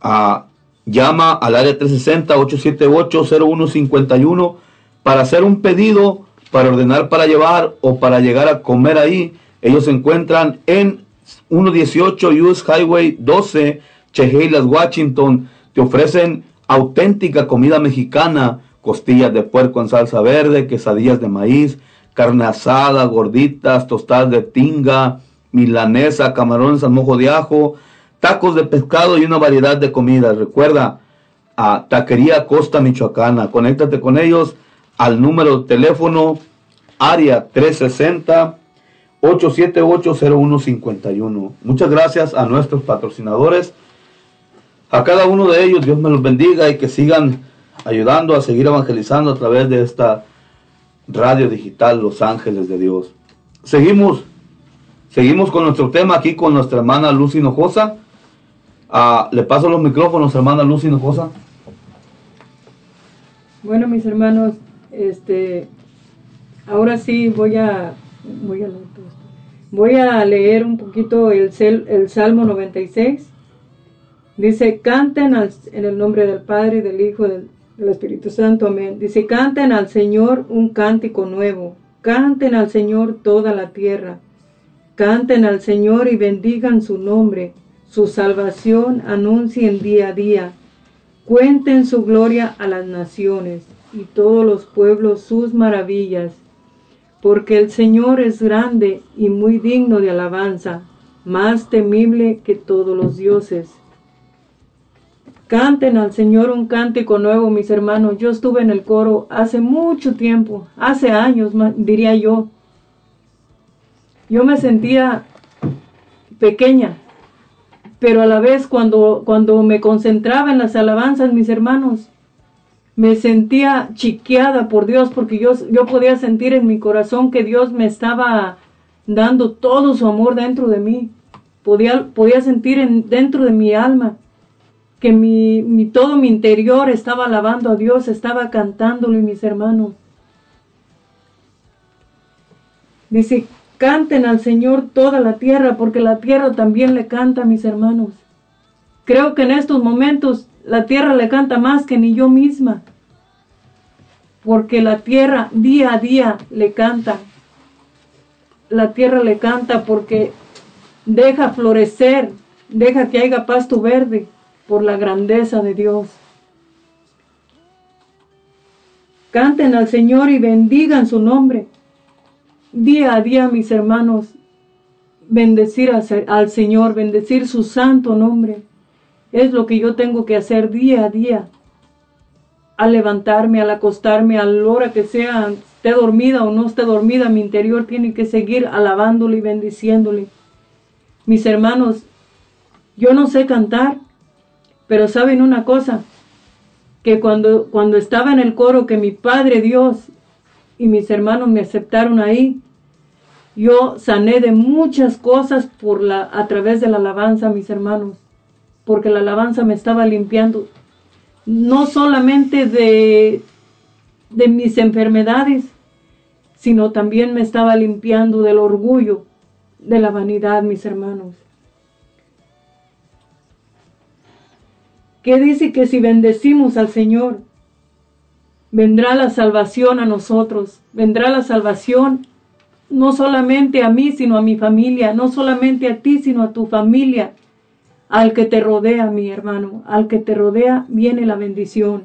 Ah, llama al área 360-878-0151 para hacer un pedido, para ordenar para llevar o para llegar a comer ahí. Ellos se encuentran en 118 US Highway 12, Chehalis, Washington. Te ofrecen auténtica comida mexicana, costillas de puerco en salsa verde, quesadillas de maíz, carne asada, gorditas, tostadas de tinga, milanesa, camarones al mojo de ajo, tacos de pescado y una variedad de comidas. Recuerda a Taquería Costa Michoacana. Conéctate con ellos al número de teléfono área 360 8780151. Muchas gracias a nuestros patrocinadores. A cada uno de ellos Dios me los bendiga y que sigan ayudando a seguir evangelizando a través de esta radio digital Los Ángeles de Dios. Seguimos, seguimos con nuestro tema aquí con nuestra hermana Lucy Hinojosa. Ah, le paso los micrófonos, hermana Lucy Hinojosa. Bueno, mis hermanos, este, ahora sí voy a, voy a leer, un poquito el, el Salmo 96. Dice, canten al- en el nombre del Padre, del Hijo, del, del Espíritu Santo, amén. Dice, canten al Señor un cántico nuevo, canten al Señor toda la tierra, canten al Señor y bendigan su nombre, su salvación anuncien día a día, cuenten su gloria a las naciones y todos los pueblos sus maravillas, porque el Señor es grande y muy digno de alabanza, más temible que todos los dioses. Canten al Señor un cántico nuevo, mis hermanos. Yo estuve en el coro hace mucho tiempo, hace años, diría yo. Yo me sentía pequeña, pero a la vez cuando, cuando me concentraba en las alabanzas, mis hermanos, me sentía chiqueada por Dios porque yo, yo podía sentir en mi corazón que Dios me estaba dando todo su amor dentro de mí. Podía, podía sentir en, dentro de mi alma que mi, mi, todo mi interior estaba alabando a Dios, estaba cantándole, mis hermanos. Dice, canten al Señor toda la tierra, porque la tierra también le canta, mis hermanos. Creo que en estos momentos la tierra le canta más que ni yo misma, porque la tierra día a día le canta. La tierra le canta porque deja florecer, deja que haya pasto verde por la grandeza de Dios. Canten al Señor y bendigan su nombre. Día a día, mis hermanos, bendecir al, Señor, bendecir su santo nombre. Es lo que yo tengo que hacer día a día. Al levantarme, al acostarme, a la hora que sea, esté dormida o no esté dormida, mi interior tiene que seguir alabándole y bendiciéndole. Mis hermanos, yo no sé cantar, pero saben una cosa, que cuando, cuando estaba en el coro, que mi Padre Dios y mis hermanos me aceptaron ahí, yo sané de muchas cosas por la, a través de la alabanza, mis hermanos, porque la alabanza me estaba limpiando, no solamente de, de mis enfermedades, sino también me estaba limpiando del orgullo, de la vanidad, mis hermanos. que dice que si bendecimos al Señor, vendrá la salvación a nosotros, vendrá la salvación no solamente a mí, sino a mi familia, no solamente a ti, sino a tu familia, al que te rodea, mi hermano, al que te rodea viene la bendición.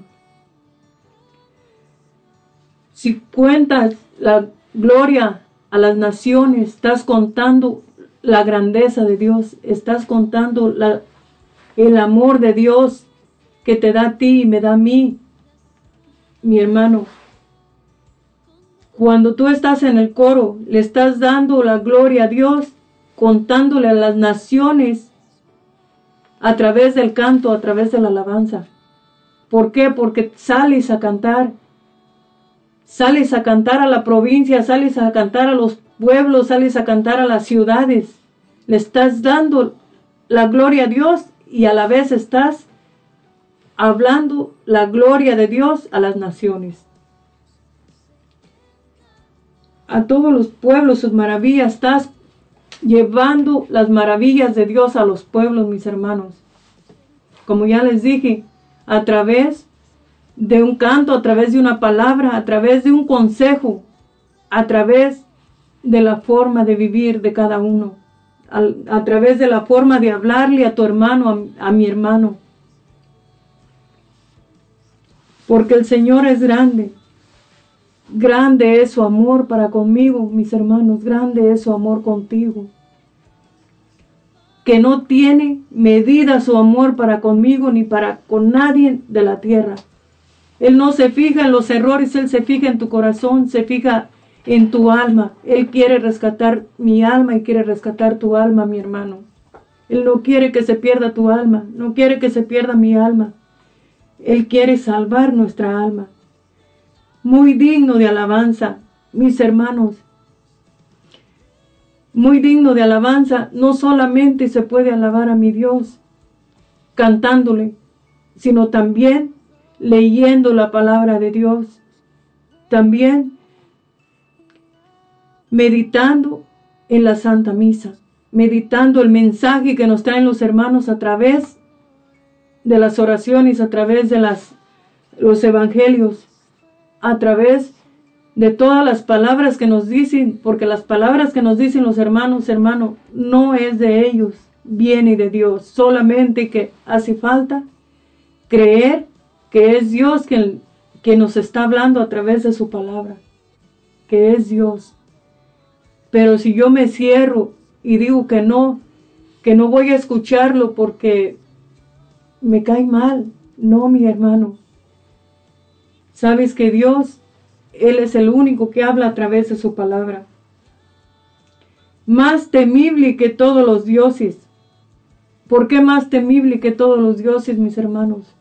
Si cuentas la gloria a las naciones, estás contando la grandeza de Dios, estás contando el amor de Dios que te da a ti y me da a mí, mi hermano. Cuando tú estás en el coro, le estás dando la gloria a Dios, contándole a las naciones a través del canto, a través de la alabanza. ¿Por qué? Porque sales a cantar. Sales a cantar a la provincia, sales a cantar a los pueblos, sales a cantar a las ciudades. Le estás dando la gloria a Dios y a la vez estás hablando la gloria de Dios a las naciones. A todos los pueblos sus maravillas estás llevando las maravillas de Dios a los pueblos, mis hermanos. Como ya les dije, a través de un canto, a través de una palabra, a través de un consejo, a través de la forma de vivir de cada uno, a, través de la forma de hablarle a tu hermano, a, mi hermano. Porque el Señor es grande. Grande es su amor para conmigo, mis hermanos, grande es su amor contigo. Que no tiene medida su amor para conmigo ni para con nadie de la tierra. Él no se fija en los errores, Él se fija en tu corazón, se fija en tu alma. Él quiere rescatar mi alma y quiere rescatar tu alma, mi hermano. Él no quiere que se pierda tu alma, no quiere que se pierda mi alma. Él quiere salvar nuestra alma muy digno de alabanza, mis hermanos. Muy digno de alabanza, no solamente se puede alabar a mi Dios cantándole, sino también leyendo la palabra de Dios, también meditando en la Santa Misa, meditando el mensaje que nos traen los hermanos a través de las oraciones, a través de las, los evangelios a través de todas las palabras que nos dicen, porque las palabras que nos dicen los hermanos, hermano, no es de ellos, viene de Dios, solamente que hace falta creer que es Dios quien, que nos está hablando a través de su palabra, que es Dios. Pero si yo me cierro y digo que no, que no voy a escucharlo porque me cae mal, no, mi hermano, Sabes que Dios, Él es el único que habla a través de su palabra. Más temible que todos los dioses. ¿Por qué más temible que todos los dioses, mis hermanos?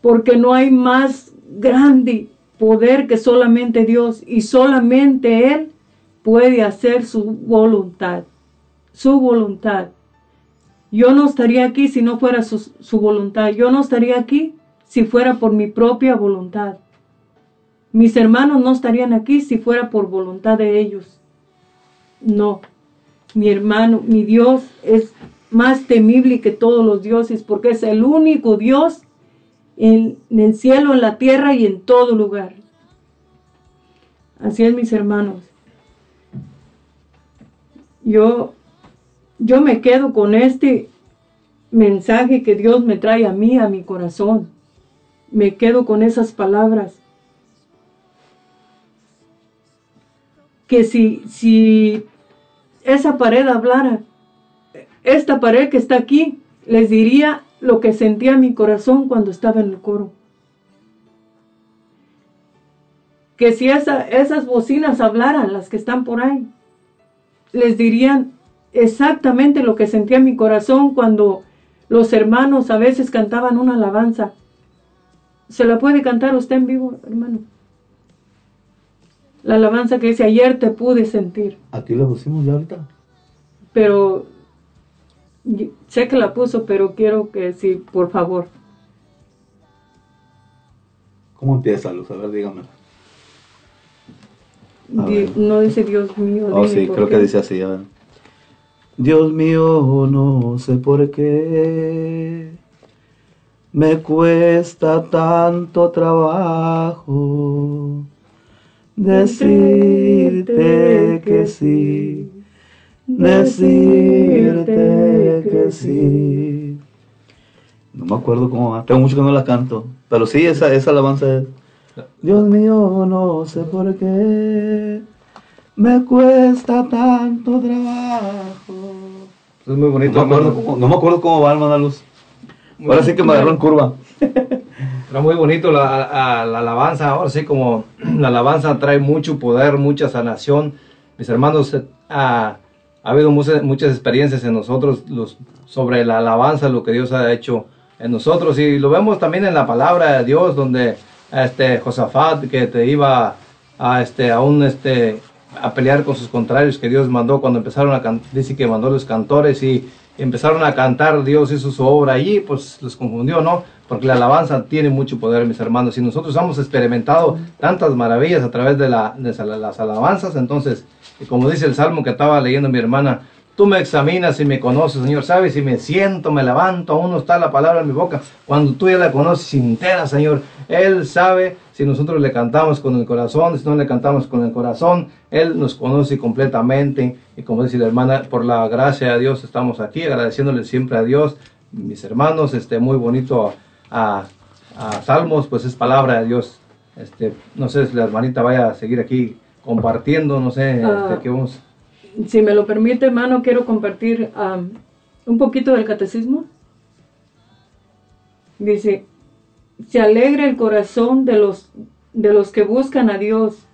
Porque no hay más grande poder que solamente Dios y solamente Él puede hacer su voluntad. Su voluntad. Yo no estaría aquí si no fuera su, su voluntad. Yo no estaría aquí si fuera por mi propia voluntad. Mis hermanos no estarían aquí si fuera por voluntad de ellos. No, mi hermano, mi Dios es más temible que todos los dioses porque es el único Dios en, el cielo, en la tierra y en todo lugar. Así es, mis hermanos. Yo, yo me quedo con este mensaje que Dios me trae a mí, a mi corazón me quedo con esas palabras. Que si, si esa pared hablara, esta pared que está aquí, les diría lo que sentía mi corazón cuando estaba en el coro. Que si esas bocinas hablaran, las que están por ahí, les dirían exactamente lo que sentía mi corazón cuando los hermanos a veces cantaban una alabanza ¿Se la puede cantar usted en vivo, hermano? La alabanza que dice, ayer te pude sentir. Aquí la pusimos ya ahorita. Pero, sé que la puso, pero quiero que sí, por favor. ¿Cómo empieza, Luz? A ver, dígame. no dice Dios mío. Oh, sí, creo que dice así. A ver. Dios mío, no sé por qué me cuesta tanto trabajo decirte que sí, decirte que sí. No me acuerdo cómo va, tengo mucho que no la canto, pero sí, esa, esa alabanza es, Dios mío, no sé por qué me cuesta tanto trabajo. Es muy bonito. No me acuerdo, cómo, no me acuerdo cómo va, hermana Luz. Ahora sí que me agarró en curva. Era muy bonito la, alabanza, ahora sí como la alabanza trae mucho poder, mucha sanación. Mis hermanos, ah, ha habido muchas, muchas experiencias en nosotros los, sobre la alabanza, lo que Dios ha hecho en nosotros. Y lo vemos también en la palabra de Dios, donde este Josafat que te iba a este aún este a pelear con sus contrarios que Dios mandó cuando empezaron a cantar, dice que mandó los cantores y empezaron a cantar, Dios hizo su obra allí, pues los confundió, ¿no? Porque la alabanza tiene mucho poder, mis hermanos, y nosotros hemos experimentado tantas maravillas a través de, la, de las alabanzas, entonces, como dice el salmo que estaba leyendo mi hermana, Tú me examinas y me conoces, Señor. Sabes si me siento, me levanto, aún no está la palabra en mi boca. Cuando tú ya la conoces entera, Señor. Él sabe si nosotros le cantamos con el corazón, si no le cantamos con el corazón. Él nos conoce completamente. Y como dice la hermana, por la gracia de Dios estamos aquí, agradeciéndole siempre a Dios. Mis hermanos, este, muy bonito a, Salmos, pues es palabra de Dios. Este, no sé si la hermanita vaya a seguir aquí compartiendo, no sé, ah. este, qué vamos si me lo permite, hermano, quiero compartir un poquito del catecismo. Dice, se alegra el corazón de los, de los que buscan a Dios.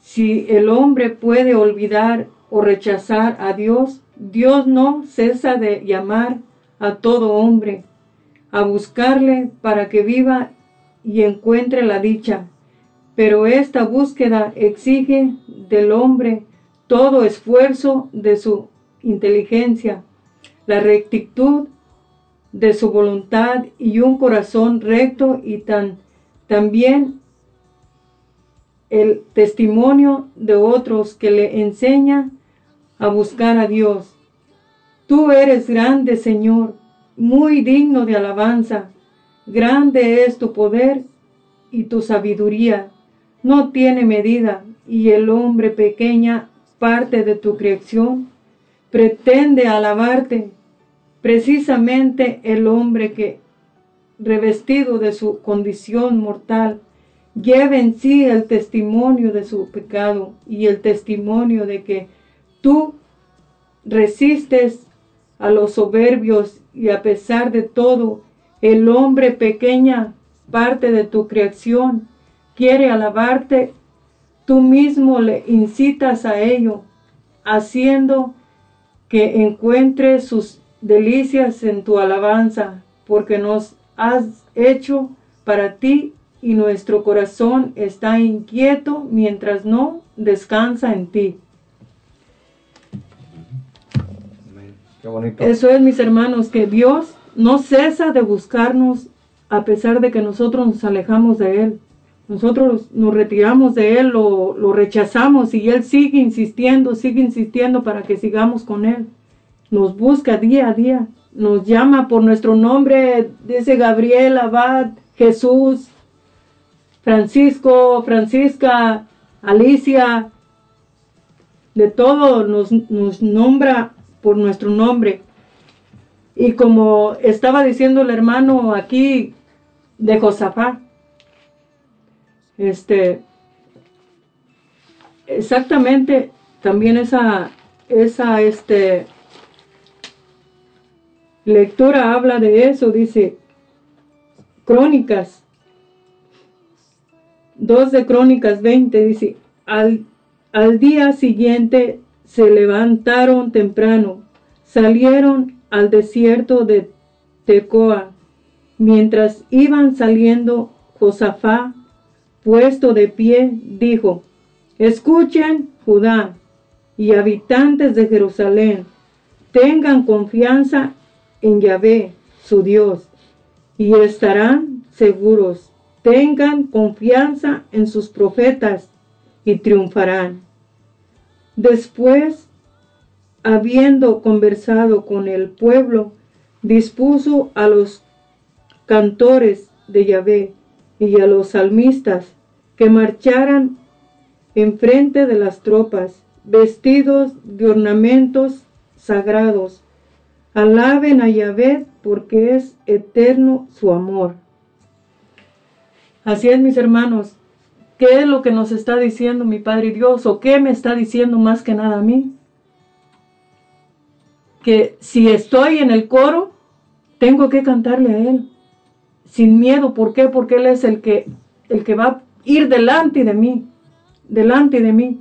Si el hombre puede olvidar o rechazar a Dios, Dios no cesa de llamar a todo hombre, a buscarle para que viva y encuentre la dicha. Pero esta búsqueda exige del hombre todo esfuerzo de su inteligencia, la rectitud de su voluntad y un corazón recto y tan, también el testimonio de otros que le enseña a buscar a Dios. Tú eres grande, Señor, muy digno de alabanza. Grande es tu poder y tu sabiduría. No tiene medida y el hombre pequeña parte de tu creación, pretende alabarte, precisamente el hombre que, revestido de su condición mortal, lleva en sí el testimonio de su pecado y el testimonio de que tú resistes a los soberbios y a pesar de todo, el hombre pequeña parte de tu creación quiere alabarte. Tú mismo le incitas a ello, haciendo que encuentre sus delicias en tu alabanza, porque nos has hecho para ti y nuestro corazón está inquieto mientras no descansa en ti. Eso es, mis hermanos, que Dios no cesa de buscarnos a pesar de que nosotros nos alejamos de Él. Nosotros nos retiramos de Él, lo, lo, rechazamos y Él sigue insistiendo, sigue insistiendo para que sigamos con Él. Nos busca día a día, nos llama por nuestro nombre, dice Gabriel, Abad, Jesús, Francisco, Francisca, Alicia, de todo nos, nos nombra por nuestro nombre. Y como estaba diciendo el hermano aquí de Josafá, este, exactamente, también esa, esa, este, lectura habla de eso, dice, Crónicas, 2 de Crónicas 20, dice, al, al día siguiente se levantaron temprano, salieron al desierto de Tecoa. Mientras iban saliendo, Josafá puesto de pie, dijo, Escuchen, Judá y habitantes de Jerusalén, tengan confianza en Yahvé, su Dios, y estarán seguros. Tengan confianza en sus profetas y triunfarán. Después, habiendo conversado con el pueblo, dispuso a los cantores de Yahvé y a los salmistas que marcharan enfrente de las tropas, vestidos de ornamentos sagrados. Alaben a Yahvé porque es eterno su amor. Así es, mis hermanos. ¿Qué es lo que nos está diciendo mi Padre Dios? ¿O qué me está diciendo más que nada a mí? Que si estoy en el coro, tengo que cantarle a Él sin miedo. ¿Por qué? Porque Él es el que, el que va a ir delante de mí, delante de mí.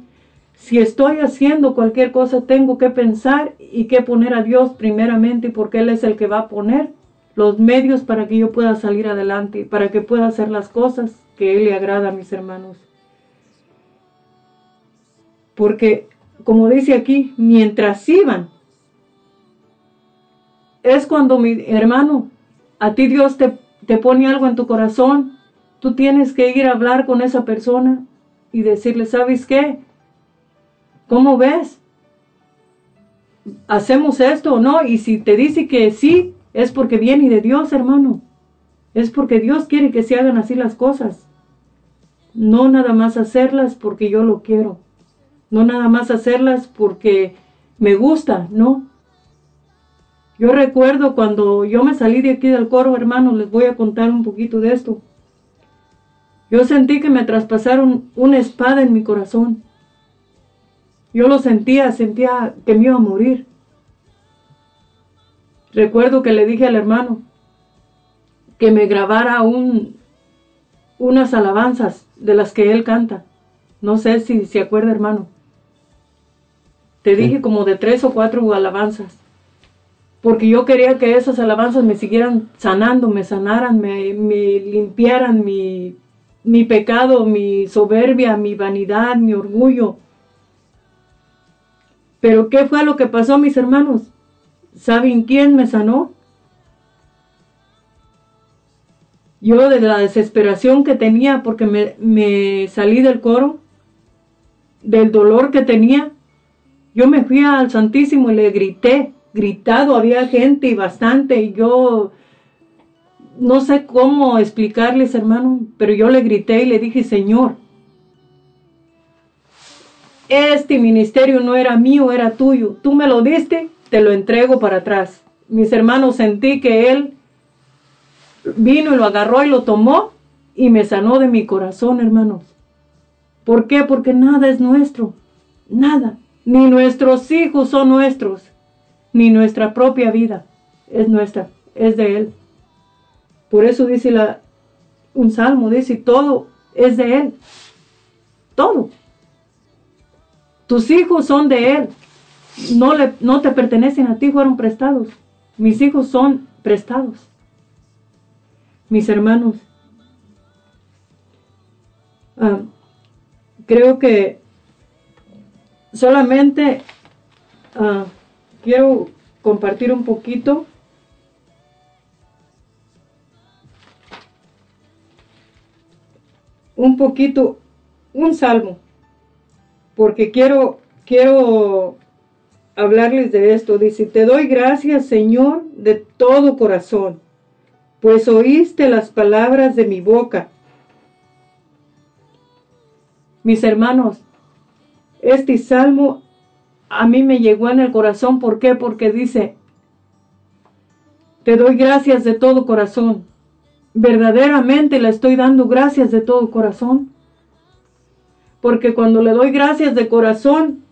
Si estoy haciendo cualquier cosa, tengo que pensar y que poner a Dios primeramente porque Él es el que va a poner los medios para que yo pueda salir adelante, para que pueda hacer las cosas que Él le agrada a mis hermanos. Porque, como dice aquí, mientras iban, es cuando mi hermano, a ti Dios te, te pone algo en tu corazón, tú tienes que ir a hablar con esa persona y decirle, ¿sabes qué? ¿Cómo ves? ¿Hacemos esto o no? Y si te dice que sí, es porque viene de Dios, hermano. Es porque Dios quiere que se hagan así las cosas. No nada más hacerlas porque yo lo quiero. No nada más hacerlas porque me gusta, no. Yo recuerdo cuando yo me salí de aquí del coro, hermano, les voy a contar un poquito de esto. Yo sentí que me traspasaron una espada en mi corazón. Yo lo sentía, sentía que me iba a morir. Recuerdo que le dije al hermano que me grabara un, unas alabanzas de las que él canta. No sé si se acuerda, hermano. Te dije como de tres o cuatro alabanzas. Porque yo quería que esas alabanzas me siguieran sanando, me sanaran, me, me limpiaran mi, mi pecado, mi soberbia, mi vanidad, mi orgullo. Pero ¿qué fue lo que pasó, mis hermanos? ¿Saben quién me sanó? Yo de la desesperación que tenía porque me, salí del coro, del dolor que tenía, yo me fui al Santísimo y le grité, gritado, había gente y bastante, y yo no sé cómo explicarles, hermano, pero yo le grité y le dije, Señor, este ministerio no era mío, era tuyo. Tú me lo diste te lo entrego para atrás. Mis hermanos, sentí que Él vino y lo agarró y lo tomó y me sanó de mi corazón, hermanos. ¿Por qué? Porque nada es nuestro, nada. Ni nuestros hijos son nuestros, ni nuestra propia vida es nuestra, es de Él. Por eso dice la, un salmo, dice, todo es de Él. Todo. Tus hijos son de Él no, le, no te pertenecen a ti, fueron prestados. Mis hijos son prestados. Mis hermanos. Ah, creo que solamente ah, quiero compartir un poquito. Un poquito, un salmo, porque quiero, quiero hablarles de esto. Dice, te doy gracias, Señor, de todo corazón, pues oíste las palabras de mi boca. Mis hermanos, este salmo a mí me llegó en el corazón. ¿Por qué? Porque dice, te doy gracias de todo corazón. Verdaderamente le estoy dando gracias de todo corazón. Porque cuando le doy gracias de corazón,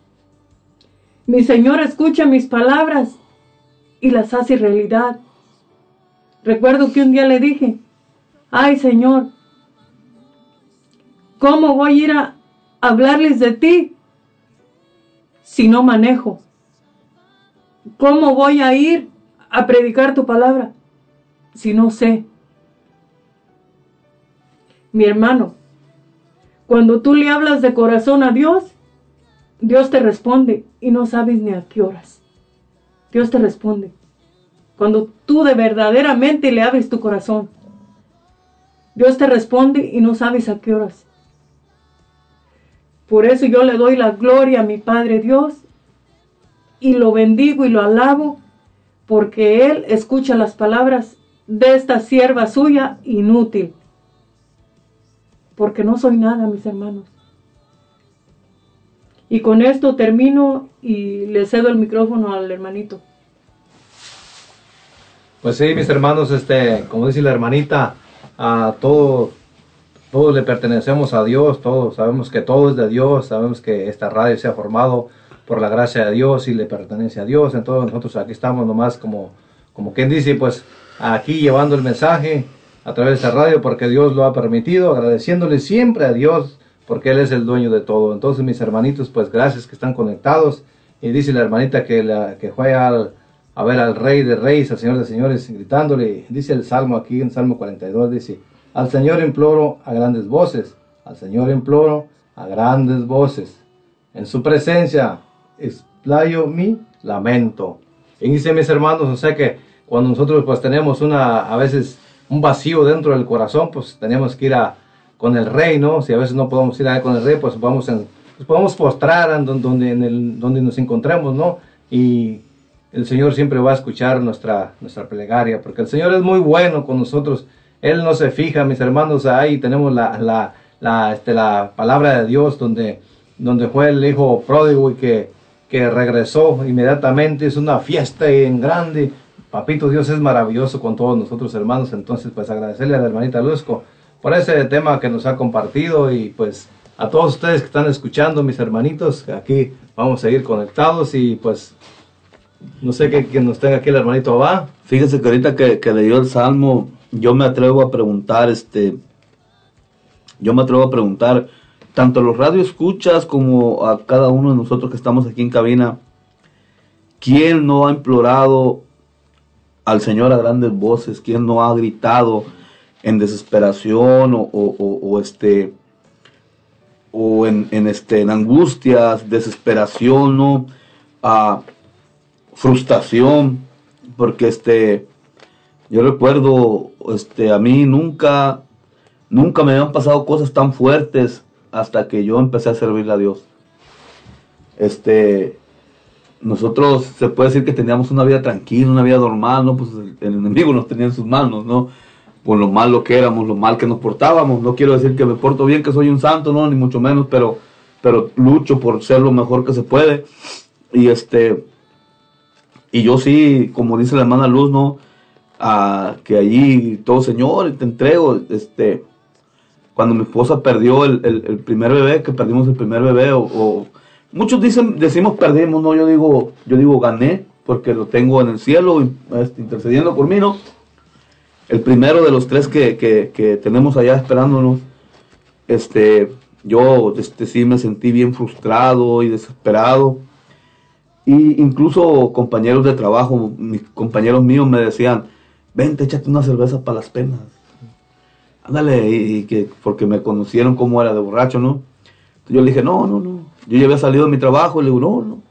mi Señor escucha mis palabras y las hace realidad. Recuerdo que un día le dije, ay Señor, ¿cómo voy a ir a hablarles de ti si no manejo? ¿Cómo voy a ir a predicar tu palabra si no sé? Mi hermano, cuando tú le hablas de corazón a Dios, Dios te responde y no sabes ni a qué horas. Dios te responde. Cuando tú de verdaderamente le abres tu corazón. Dios te responde y no sabes a qué horas. Por eso yo le doy la gloria a mi Padre Dios y lo bendigo y lo alabo porque Él escucha las palabras de esta sierva suya inútil. Porque no soy nada, mis hermanos. Y con esto termino y le cedo el micrófono al hermanito. Pues sí, mis hermanos, este, como dice la hermanita, a todos, todos le pertenecemos a Dios, todos sabemos que todo es de Dios, sabemos que esta radio se ha formado por la gracia de Dios y le pertenece a Dios, entonces nosotros aquí estamos nomás como, como quien dice, pues aquí llevando el mensaje a través de esta radio porque Dios lo ha permitido, agradeciéndole siempre a Dios porque Él es el dueño de todo. Entonces, mis hermanitos, pues gracias que están conectados. Y dice la hermanita que, la, que fue al, a ver al Rey de Reyes, al Señor de Señores, gritándole. Dice el Salmo aquí, en Salmo 42, dice, al Señor imploro a grandes voces, al Señor imploro a grandes voces. En su presencia explayo mi lamento. Y dice mis hermanos, o sea que cuando nosotros pues tenemos una, a veces un vacío dentro del corazón, pues tenemos que ir a, con el rey, ¿no? Si a veces no podemos ir a con el rey, pues vamos en, pues podemos postrar en donde, en el, donde nos encontremos, ¿no? Y el Señor siempre va a escuchar nuestra, nuestra plegaria, porque el Señor es muy bueno con nosotros. Él no se fija, mis hermanos, ahí tenemos la, la, la, este, la palabra de Dios donde, donde fue el hijo pródigo y que, que regresó inmediatamente. Es una fiesta en grande. Papito Dios es maravilloso con todos nosotros, hermanos. Entonces, pues agradecerle a la hermanita Luzco por ese tema que nos ha compartido y pues a todos ustedes que están escuchando, mis hermanitos, aquí vamos a seguir conectados y pues no sé qué nos tenga aquí el hermanito va. Fíjese que ahorita que, que leyó el Salmo, yo me atrevo a preguntar, este, yo me atrevo a preguntar, tanto a los radioescuchas como a cada uno de nosotros que estamos aquí en cabina, ¿quién no ha implorado al Señor a grandes voces? ¿Quién no ha gritado en desesperación o, este o en, este en angustias, desesperación, ¿no? a frustración, porque este yo recuerdo este a mí nunca Nunca me habían pasado cosas tan fuertes hasta que yo empecé a servirle a Dios. Este, nosotros se puede decir que teníamos una vida tranquila, una vida normal, ¿no? Pues el, enemigo nos tenía en sus manos, ¿no? Por lo malo que éramos, lo mal que nos portábamos. No quiero decir que me porto bien, que soy un santo, no, ni mucho menos, pero, pero lucho por ser lo mejor que se puede. Y este, y yo sí, como dice la hermana Luz, ¿no? A, que allí todo Señor, te entrego, este, cuando mi esposa perdió el, el, primer bebé, que perdimos el primer bebé, o, muchos dicen, decimos perdimos, no, yo digo, yo digo gané, porque lo tengo en el cielo, este, intercediendo por mí, ¿no? El primero de los tres que, que, tenemos allá esperándonos, este, yo este, sí me sentí bien frustrado y desesperado. Y incluso compañeros de trabajo, mis compañeros míos me decían, vente, échate una cerveza para las penas ándale, y, que porque me conocieron como era de borracho, ¿no? Yo le dije, no, no, no. Yo ya había salido de mi trabajo, le digo, no, no.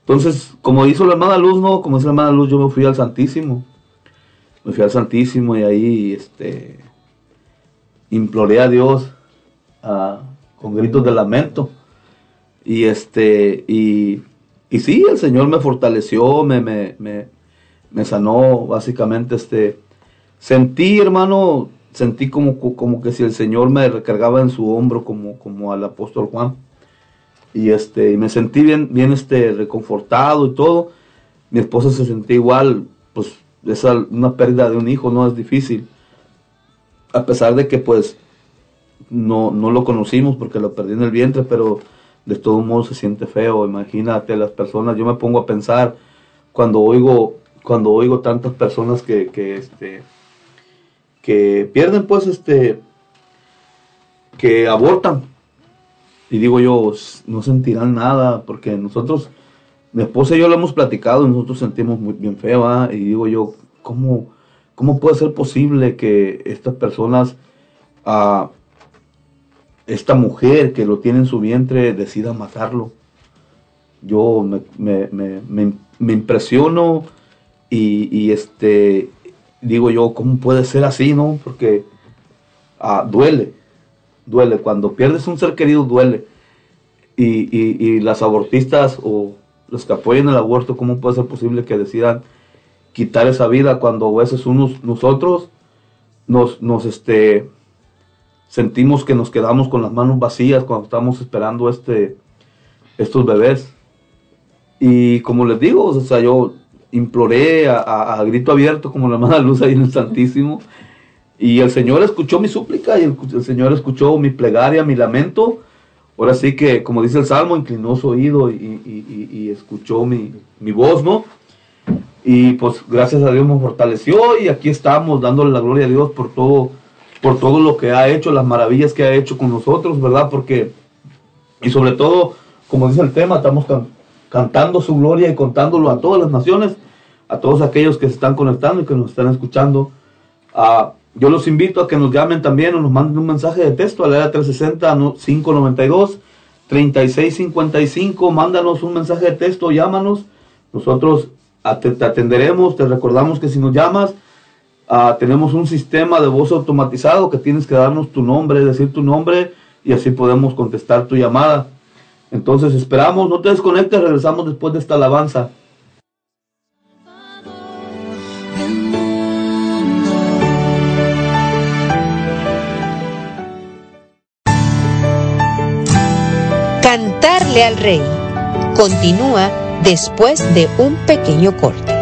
Entonces, como hizo la hermana Luz, ¿no? Como hizo la hermana Luz, yo me fui al Santísimo. Me fui al Santísimo y ahí, este, imploré a Dios con gritos de lamento. Y este, y, y sí, el Señor me fortaleció, me, me, me, me sanó, básicamente, este, sentí, hermano, sentí como, como que si el Señor me recargaba en su hombro como, como al apóstol Juan. Y, este, y me sentí bien, bien este, reconfortado y todo. Mi esposa se sentía igual, pues esa, una pérdida de un hijo no es difícil. A pesar de que pues no, no lo conocimos porque lo perdí en el vientre, pero de todo modo se siente feo. Imagínate las personas, yo me pongo a pensar cuando oigo, cuando oigo tantas personas que, que este, que pierden pues este, que abortan. Y digo yo, no sentirán nada, porque nosotros, mi esposa y yo lo hemos platicado, nosotros sentimos muy bien feo, y digo yo, ¿cómo, ¿cómo puede ser posible que estas personas, a esta mujer que lo tiene en su vientre, decida matarlo? Yo me, me, me, me impresiono y, y, este digo yo, ¿cómo puede ser así, no? Porque ah, duele, duele. Cuando pierdes un ser querido, duele. Y, las abortistas o los que apoyan el aborto, ¿cómo puede ser posible que decidan quitar esa vida cuando a veces unos, nosotros nos, nos este, sentimos que nos quedamos con las manos vacías cuando estamos esperando este, estos bebés? Y como les digo, o sea, yo imploré a, grito abierto como la hermana Luz ahí en el Santísimo. Y el Señor escuchó mi súplica y el, Señor escuchó mi plegaria, mi lamento. Ahora sí que, como dice el Salmo, inclinó su oído y, escuchó mi, mi, voz, ¿no? Y pues gracias a Dios me fortaleció y aquí estamos dándole la gloria a Dios por todo por todo lo que ha hecho, las maravillas que ha hecho con nosotros, ¿verdad? Porque, y sobre todo, como dice el tema, estamos cantando su gloria y contándolo a todas las naciones, a todos aquellos que se están conectando y que nos están escuchando. Yo los invito a que nos llamen también o nos manden un mensaje de texto a la era 360-592-3655. Mándanos un mensaje de texto, llámanos. Nosotros te atenderemos. Te recordamos que si nos llamas, uh, tenemos un sistema de voz automatizado que tienes que darnos tu nombre, decir tu nombre y así podemos contestar tu llamada. Entonces esperamos, no te desconectes, regresamos después de esta alabanza. Al Rey continúa después de un pequeño corte.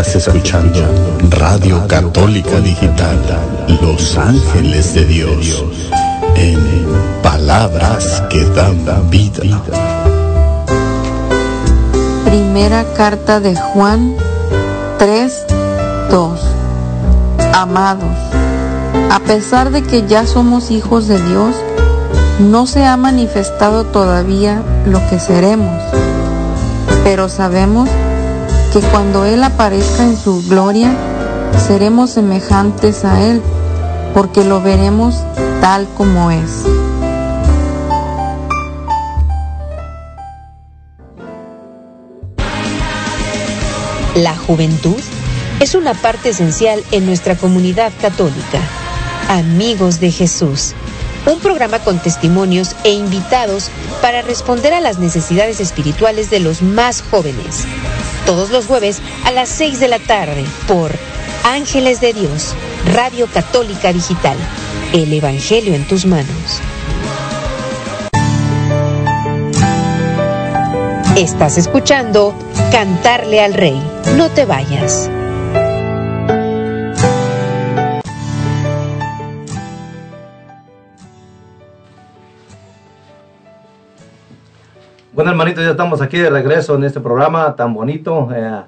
Estás escuchando Radio Católica Digital, Los Ángeles de Dios, en palabras que dan vida. Primera carta de Juan 3, 2. Amados, a pesar de que ya somos hijos de Dios, no se ha manifestado todavía lo que seremos, pero sabemos que cuando Él aparezca en su gloria, seremos semejantes a Él, porque lo veremos tal como es. La juventud es una parte esencial en nuestra comunidad católica. Amigos de Jesús, un programa con testimonios e invitados para responder a las necesidades espirituales de los más jóvenes. Todos los jueves a las 6 de la tarde por Ángeles de Dios, Radio Católica Digital. El Evangelio en tus manos. Estás escuchando Cantarle al Rey. No te vayas. Bueno, hermanitos, ya estamos aquí de regreso en este programa tan bonito. Eh,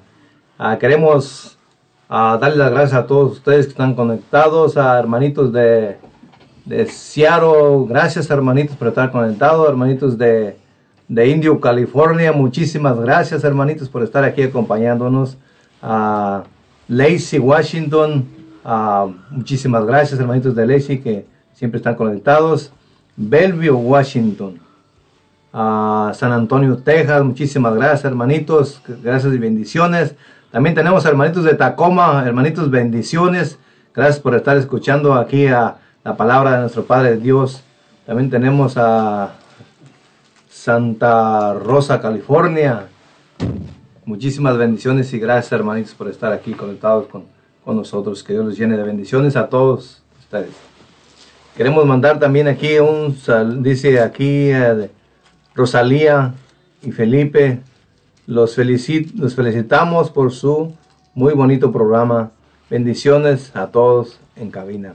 ah, queremos ah, darle las gracias a todos ustedes que están conectados, a hermanitos de, Seattle, gracias hermanitos por estar conectados, hermanitos de, Indio, California, muchísimas gracias hermanitos por estar aquí acompañándonos. A Lacey, Washington, ah, muchísimas gracias hermanitos de Lacey que siempre están conectados. Bellevue, Washington a San Antonio, Texas. Muchísimas gracias, hermanitos. Gracias y bendiciones. También tenemos hermanitos de Tacoma, hermanitos, bendiciones. Gracias por estar escuchando aquí a la palabra de nuestro Padre Dios. También tenemos a Santa Rosa, California. Muchísimas bendiciones y gracias, hermanitos, por estar aquí conectados con, con nosotros. Que Dios los llene de bendiciones a todos ustedes. Queremos mandar también aquí un, dice aquí, eh, Rosalía y Felipe, los, felicitamos por su muy bonito programa. Bendiciones a todos en cabina.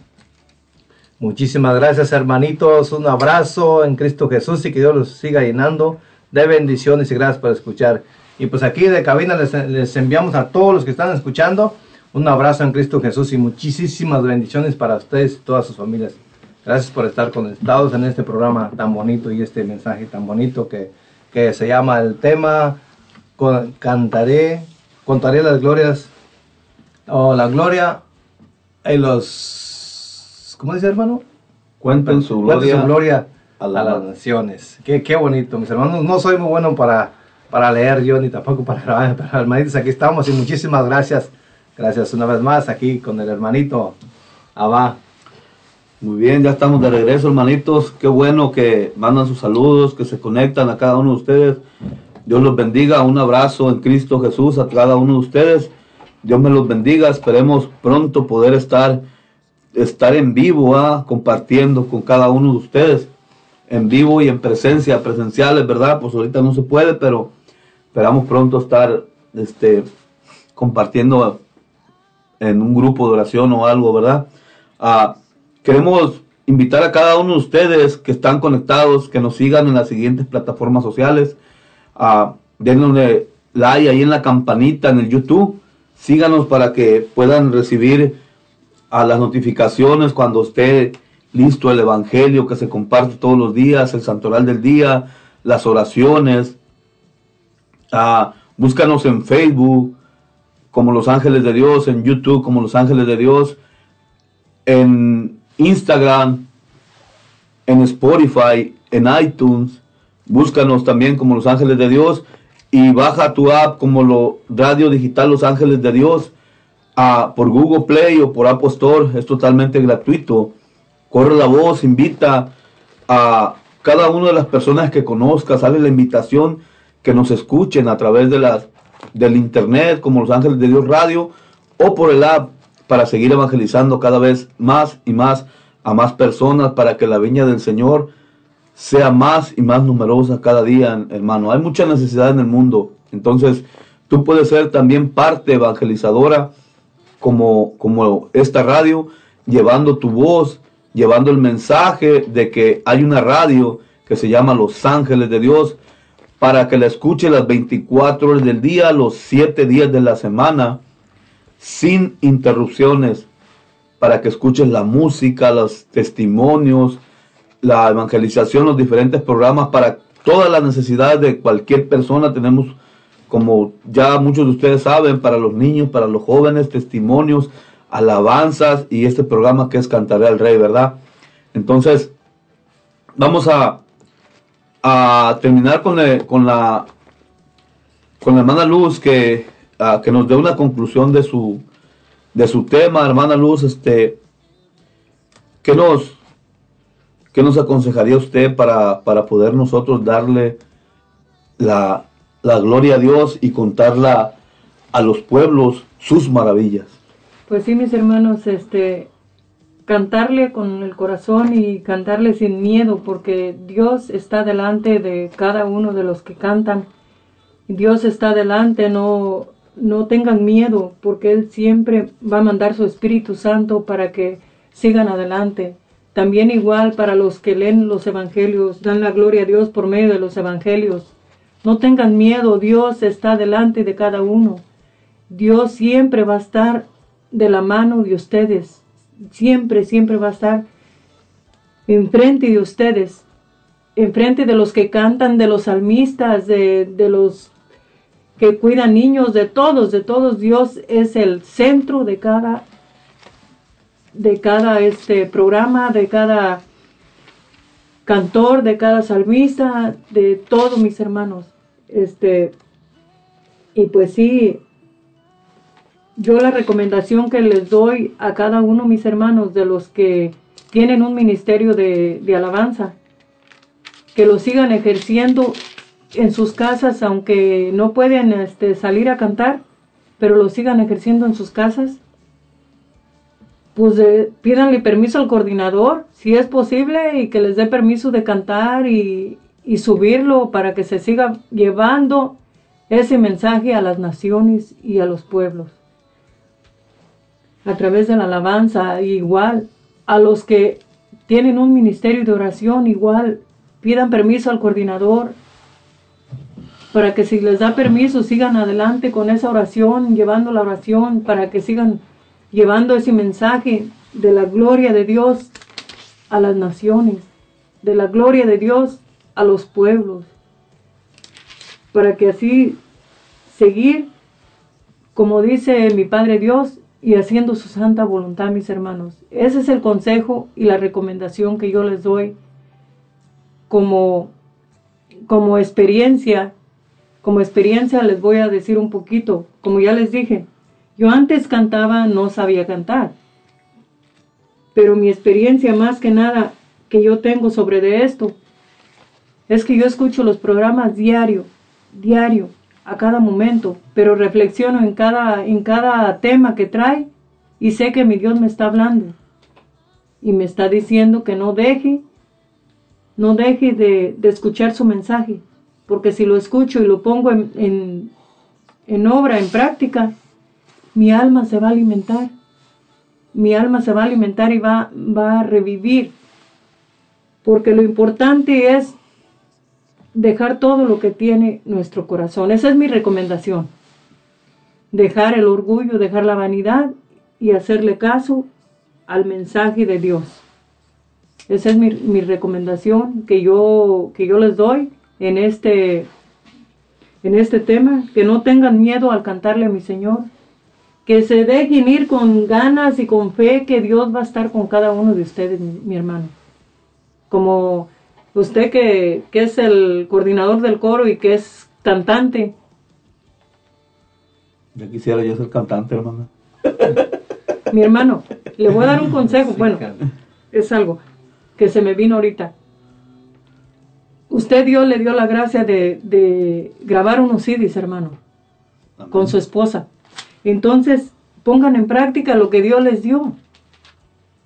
Muchísimas gracias hermanitos, un abrazo en Cristo Jesús y que Dios los siga llenando de bendiciones y gracias por escuchar. Y pues aquí de cabina les, les enviamos a todos los que están escuchando un abrazo en Cristo Jesús y muchísimas bendiciones para ustedes y todas sus familias. Gracias por estar conectados en este programa tan bonito y este mensaje tan bonito que, que se llama el tema Cantaré, contaré las glorias o la gloria en los, ¿cómo dice hermano? Cuenten su gloria, su gloria a, las naciones. Qué, qué bonito, mis hermanos. No soy muy bueno para, para leer yo ni tampoco para grabar, pero hermanitos, aquí estamos y muchísimas gracias. Gracias una vez más aquí con el hermanito Abba. Muy bien, ya estamos de regreso, hermanitos. Qué bueno que mandan sus saludos, que se conectan a cada uno de ustedes. Dios los bendiga. Un abrazo en Cristo Jesús a cada uno de ustedes. Dios me los bendiga. Esperemos pronto poder estar, estar en vivo, ¿ah? compartiendo con cada uno de ustedes. En vivo y en presencia, presenciales, ¿verdad? Pues ahorita no se puede, pero esperamos pronto estar este, compartiendo en un grupo de oración o algo, ¿verdad? Ah, Queremos invitar a cada uno de ustedes que están conectados, que nos sigan en las siguientes plataformas sociales. Uh, denle like ahí en la campanita en el YouTube. Síganos para que puedan recibir a las notificaciones cuando esté listo el Evangelio que se comparte todos los días, el santoral del día, las oraciones. Uh, búscanos en Facebook como Los Ángeles de Dios, en YouTube como Los Ángeles de Dios, en Instagram, en Spotify, en iTunes. Búscanos también como Los Ángeles de Dios y baja tu app como lo Radio Digital Los Ángeles de Dios a, por Google Play o por Apple Store. Es totalmente gratuito. Corre la voz, invita a cada una de las personas que conozcas, sale la invitación que nos escuchen a través de las del internet como Los Ángeles de Dios Radio o por el app para seguir evangelizando cada vez más y más a más personas para que la viña del Señor sea más y más numerosa cada día, hermano. Hay mucha necesidad en el mundo. Entonces, tú puedes ser también parte evangelizadora como, como esta radio, llevando tu voz, llevando el mensaje de que hay una radio que se llama Los Ángeles de Dios, para que la escuche las 24 horas del día, los 7 días de la semana, sin interrupciones, para que escuches la música, los testimonios, la evangelización, los diferentes programas, para todas las necesidades de cualquier persona. Tenemos, como ya muchos de ustedes saben, para los niños, para los jóvenes, testimonios, alabanzas y este programa que es Cantaré al Rey, ¿verdad? Entonces, vamos a, a terminar con, con la con la hermana Luz que, que nos dé una conclusión de su de su tema, hermana Luz, este ¿qué nos qué nos aconsejaría usted para, para poder nosotros darle la, la gloria a Dios y contarla a los pueblos sus maravillas? Pues sí, mis hermanos, este cantarle con el corazón y cantarle sin miedo, porque Dios está delante de cada uno de los que cantan. Dios está delante, no, no tengan miedo, porque Él siempre va a mandar su Espíritu Santo para que sigan adelante. También igual para los que leen los evangelios, dan la gloria a Dios por medio de los evangelios. No tengan miedo, Dios está delante de cada uno. Dios siempre va a estar de la mano de ustedes siempre, siempre va a estar enfrente de ustedes, enfrente de los que cantan, de los salmistas, de, de los que cuidan niños, de todos, de todos. Dios es el centro de cada, de cada este programa, de cada cantor, de cada salmista, de todos mis hermanos. Este, y pues sí, yo la recomendación que les doy a cada uno, mis hermanos, de los que tienen un ministerio de, alabanza, que lo sigan ejerciendo en sus casas, aunque no pueden este, salir a cantar, pero lo sigan ejerciendo en sus casas. Pues eh, pídanle permiso al coordinador, si es posible, y que les dé permiso de cantar y, y subirlo para que se siga llevando ese mensaje a las naciones y a los pueblos a través de la alabanza, igual a los que tienen un ministerio de oración, igual pidan permiso al coordinador para que si les da permiso sigan adelante con esa oración, llevando la oración, para que sigan llevando ese mensaje de la gloria de Dios a las naciones, de la gloria de Dios a los pueblos, para que así seguir, como dice mi Padre Dios, y haciendo su santa voluntad, mis hermanos. Ese es el consejo y la recomendación que yo les doy como, como experiencia. Como experiencia les voy a decir un poquito. Como ya les dije, yo antes cantaba, no sabía cantar. Pero mi experiencia más que nada que yo tengo sobre de esto es que yo escucho los programas diario, diario, a cada momento, pero reflexiono en cada, en cada tema que trae y sé que mi Dios me está hablando y me está diciendo que no deje, no deje de, escuchar su mensaje, porque si lo escucho y lo pongo en, en obra, en práctica, mi alma se va a alimentar, mi alma se va a alimentar y va, va a revivir, porque lo importante es dejar todo lo que tiene nuestro corazón. Esa es mi recomendación. Dejar el orgullo, dejar la vanidad y hacerle caso al mensaje de Dios. Esa es mi, recomendación que yo, que yo les doy en este, en este tema. Que no tengan miedo al cantarle a mi Señor. Que se dejen ir con ganas y con fe que Dios va a estar con cada uno de ustedes, mi hermano. Como Usted que, es el coordinador del coro y que es cantante. Ya quisiera yo ser cantante, hermano. Mi hermano, le voy a dar un consejo. Bueno, es algo que se me vino ahorita. Usted Dios le dio la gracia de, grabar unos CDs, hermano, con su esposa. Entonces, pongan en práctica lo que Dios les dio.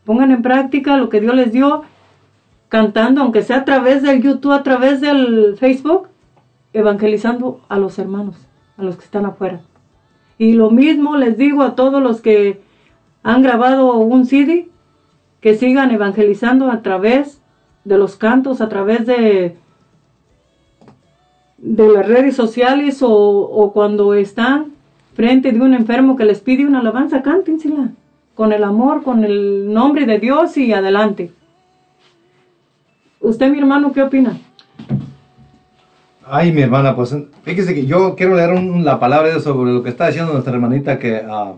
Pongan en práctica lo que Dios les dio cantando, aunque sea a través del YouTube, a través del Facebook, evangelizando a los hermanos. a los que están afuera. Y lo mismo les digo a todos los que han grabado un CD, que sigan evangelizando a través de los cantos, a través de, de las redes sociales o, o cuando están frente de un enfermo que les pide una alabanza, cántensela con el amor, con el nombre de Dios y adelante. ¿Usted, mi hermano, qué opina? Ay, mi hermana, pues fíjese que yo quiero leer la palabra sobre lo que está diciendo nuestra hermanita que, ah,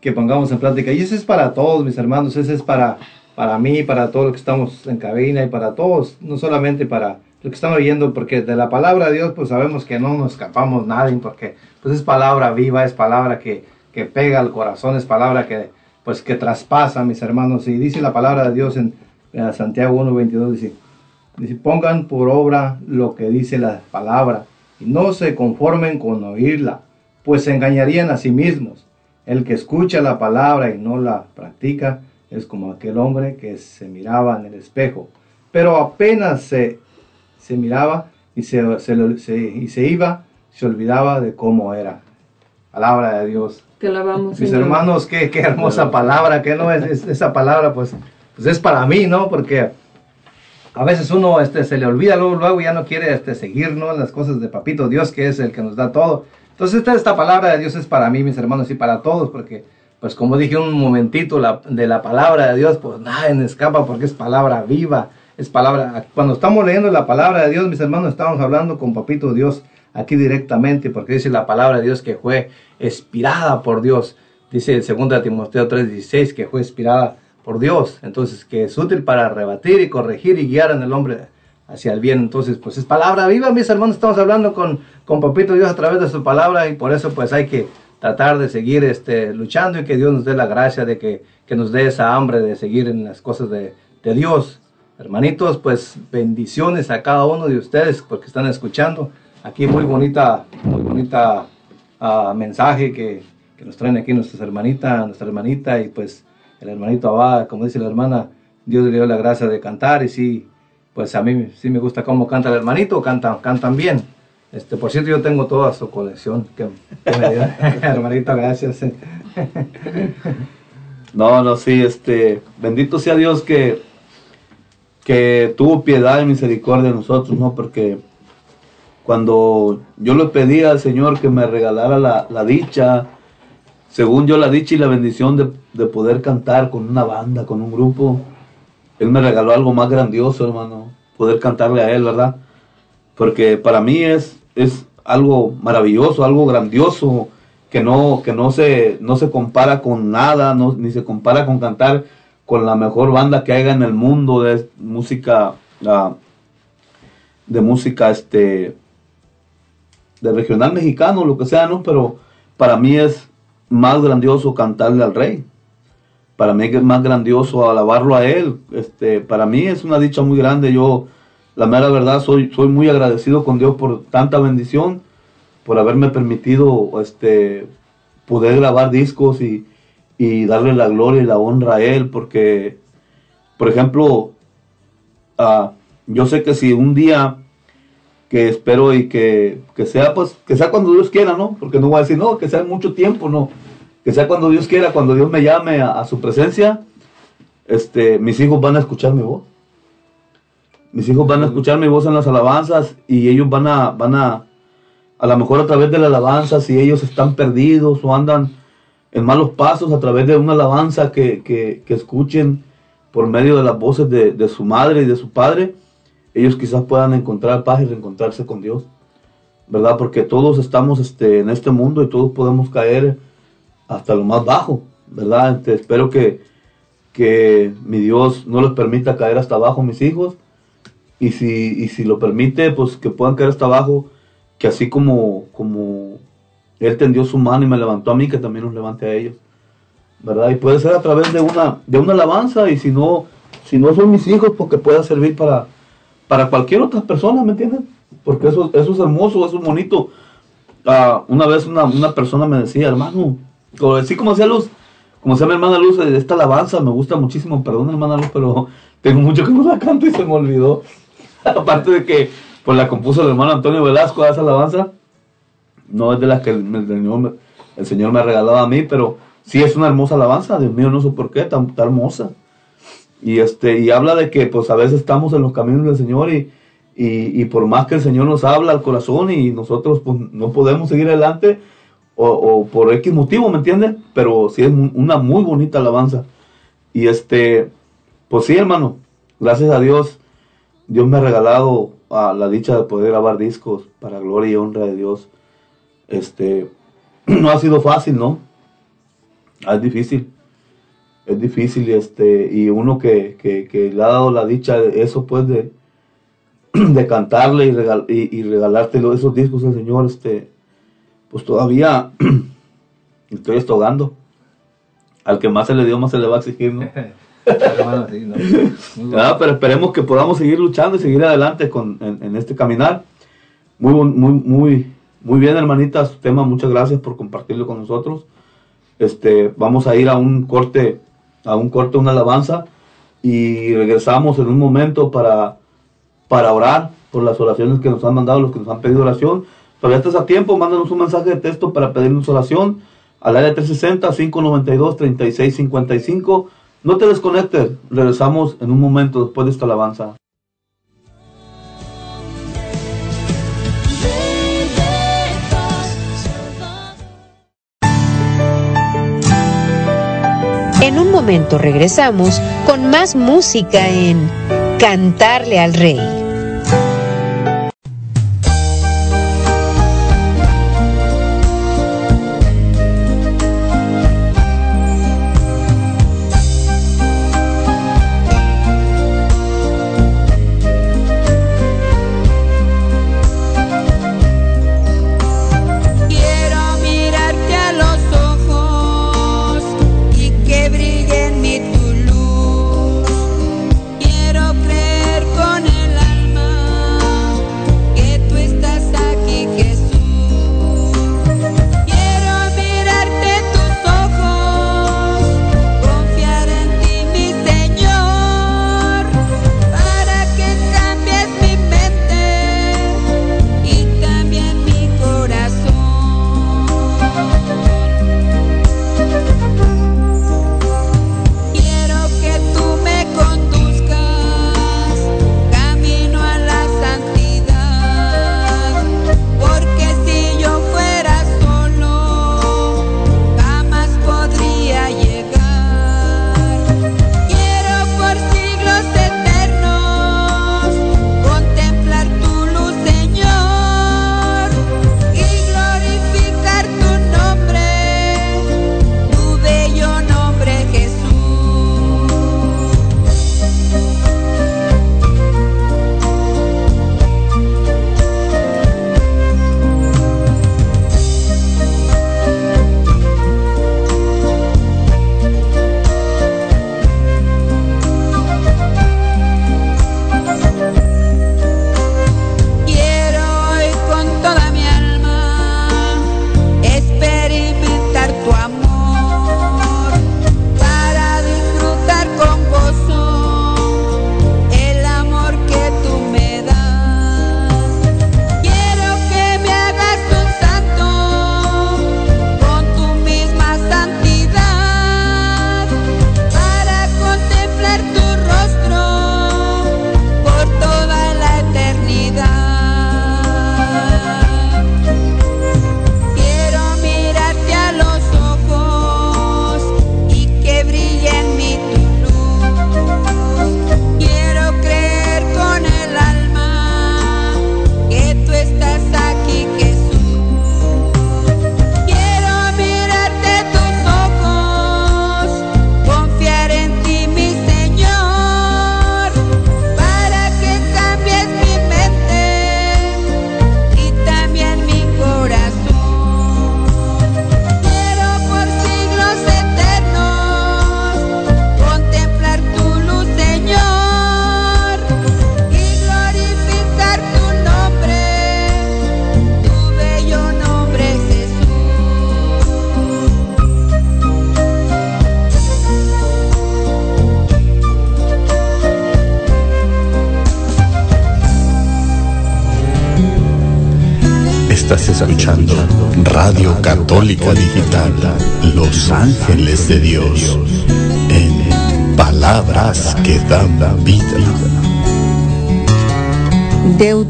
que pongamos en plática. Y ese es para todos, mis hermanos, ese es para, para mí, para todos los que estamos en cabina y para todos, no solamente para los que estamos oyendo, porque de la palabra de Dios, pues sabemos que no nos escapamos nadie, porque pues es palabra viva, es palabra que, que pega al corazón, es palabra que, pues, que traspasa, mis hermanos. Y dice la palabra de Dios en, en Santiago 1.22, dice, Dice, pongan por obra lo que dice la palabra y no se conformen con oírla, pues se engañarían a sí mismos. El que escucha la palabra y no la practica es como aquel hombre que se miraba en el espejo, pero apenas se, se miraba y se, se se- y se iba, se olvidaba de cómo era. Palabra de Dios. Te alabamos, Mis Señor. hermanos, qué, qué hermosa palabra, que no es, es- esa palabra, pues, pues es para mí, ¿no? Porque a veces uno este, se le olvida, luego, luego ya no quiere este, seguir, ¿no? Las cosas de Papito Dios, que es el que nos da todo. Entonces, esta, esta palabra de Dios es para mí, mis hermanos, y para todos, porque, pues, como dije un momentito la- de la palabra de Dios, pues nadie me escapa porque es palabra viva, es palabra. Cuando estamos leyendo la palabra de Dios, mis hermanos, estamos hablando con Papito Dios aquí directamente, porque dice la palabra de Dios que fue inspirada por Dios. Dice el 2 Timoteo 3:16 que fue inspirada por Dios. Entonces, que es útil para rebatir y corregir y guiar en el hombre hacia el bien. Entonces, pues es palabra viva, mis hermanos. Estamos hablando con, con Papito Dios a través de su palabra y por eso pues hay que tratar de seguir este, luchando y que Dios nos dé la gracia de que, que nos dé esa hambre de seguir en las cosas de, de Dios. Hermanitos, pues bendiciones a cada uno de ustedes porque están escuchando. Aquí muy bonita, muy bonita ah, mensaje que, que nos traen aquí nuestras hermanitas, nuestra hermanita y pues el hermanito Abad, como dice la hermana, Dios le dio la gracia de cantar y sí, pues a mí sí me gusta cómo canta el hermanito, cantan, cantan bien. Este, por cierto, yo tengo toda su colección. Que, que me dio. hermanito, gracias. No, no, sí, este, bendito sea Dios que, que tuvo piedad y misericordia de nosotros, ¿no? Porque cuando yo le pedí al Señor que me regalara la, la dicha, según yo la dicha y la bendición de, de poder cantar con una banda, con un grupo, Él me regaló algo más grandioso, hermano, poder cantarle a Él, ¿verdad? Porque para mí es, es algo maravilloso, algo grandioso, que no, que no se, no se compara con nada, no, ni se compara con cantar con la mejor banda que haya en el mundo de música, ah, de música, este, de regional mexicano, lo que sea, ¿no? Pero para mí es más grandioso cantarle al rey. Para mí es más grandioso alabarlo a él. Este, para mí es una dicha muy grande. Yo, la mera verdad, soy, soy muy agradecido con Dios por tanta bendición, por haberme permitido este, poder grabar discos y, y darle la gloria y la honra a Él, porque, por ejemplo, ah, yo sé que si un día que espero y que, que sea pues que sea cuando Dios quiera, ¿no? Porque no voy a decir, no, que sea en mucho tiempo, no. Que sea cuando Dios quiera, cuando Dios me llame a, a su presencia, este, mis hijos van a escuchar mi voz. Mis hijos van a escuchar mi voz en las alabanzas y ellos van a, van a, a lo mejor a través de la alabanza, si ellos están perdidos o andan en malos pasos, a través de una alabanza que, que, escuchen por medio de las voces de, de su madre y de su padre, ellos quizás puedan encontrar paz y reencontrarse con Dios, ¿verdad? Porque todos estamos este, en este mundo y todos podemos caer hasta lo más bajo, ¿verdad? Este, espero que, que mi Dios no les permita caer hasta abajo mis hijos y si, y si lo permite, pues que puedan caer hasta abajo, que así como, como Él tendió su mano y me levantó a mí, que también nos levante a ellos, ¿verdad? Y puede ser a través de una, de una alabanza y si no, si no son mis hijos, porque pueda servir para, para cualquier otra persona, ¿me entienden? Porque eso, eso es hermoso, eso es bonito. Ah, una vez una, una persona me decía, hermano, así como decía Luz, como decía mi hermana Luz, esta alabanza me gusta muchísimo, perdón hermana Luz, pero tengo mucho que no la canto y se me olvidó. Aparte de que pues la compuso el hermano Antonio Velasco esa alabanza. No es de las que el, el Señor, el Señor me ha regalado a mí, pero sí es una hermosa alabanza, Dios mío, no sé por qué, tan, tan hermosa. Y, este, y habla de que pues a veces estamos en los caminos del Señor y, y, y por más que el Señor nos habla al corazón y nosotros pues, no podemos seguir adelante o, por X motivo, ¿me entiendes? Pero sí es una muy bonita alabanza. Y este, pues sí, hermano, gracias a Dios, Dios me ha regalado a la dicha de poder grabar discos para gloria y honra de Dios. Este, no ha sido fácil, ¿no? Ah, Es difícil. Es difícil, este, y uno que, que, que le ha dado la dicha de eso, pues, de, de cantarle y, regal, y, y regalarte esos discos al Señor, este, pues todavía estoy estogando. Al que más se le dio, más se le va a exigir. Ah, pero esperemos que podamos seguir luchando y seguir adelante con, en, en este caminar. Muy, muy, muy, muy bien, hermanita, su tema. Muchas gracias por compartirlo con nosotros. Este, vamos a ir a un corte, a un corte, una alabanza y regresamos en un momento para, para orar por las oraciones que nos han mandado, los que nos han pedido oración. Todavía estás a tiempo, mándanos un mensaje de texto para pedirnos oración al área 360-592-3655. No te desconectes, regresamos en un momento después de esta alabanza. En un momento regresamos con más música en Cantarle al Rey.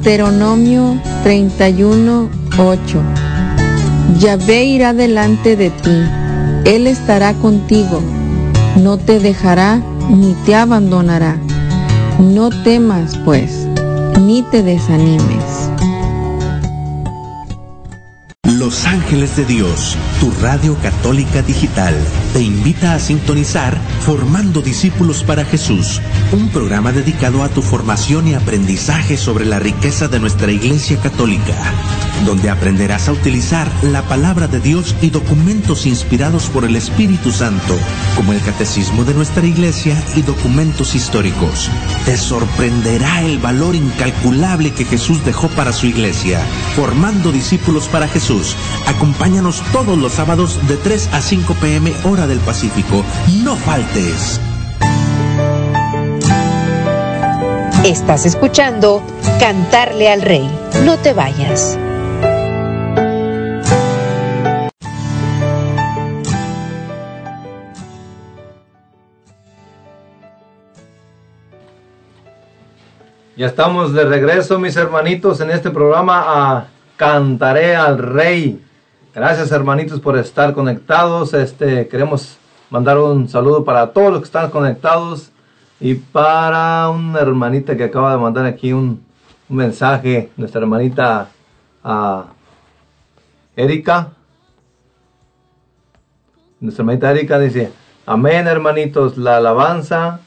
Deuteronomio 31, 8. Yahvé irá delante de ti, Él estará contigo, no te dejará ni te abandonará. No temas, pues, ni te desanimes. Los Ángeles de Dios, tu radio católica digital, te invita a sintonizar Formando Discípulos para Jesús, un programa dedicado a tu formación y aprendizaje sobre la riqueza de nuestra Iglesia Católica, donde aprenderás a utilizar la palabra de Dios y documentos inspirados por el Espíritu Santo, como el Catecismo de nuestra Iglesia y documentos históricos. Te sorprenderá el valor incalculable que Jesús dejó para su Iglesia, formando discípulos para Jesús. Acompáñanos todos los sábados de 3 a 5 pm hora del Pacífico. No faltes. Estás escuchando Cantarle al Rey. No te vayas. Ya estamos de regreso, mis hermanitos, en este programa a Cantaré al Rey. Gracias, hermanitos, por estar conectados. Este, queremos mandar un saludo para todos los que están conectados y para una hermanita que acaba de mandar aquí un, mensaje, nuestra hermanita Erika. Nuestra hermanita Erika dice, amén hermanitos, la alabanza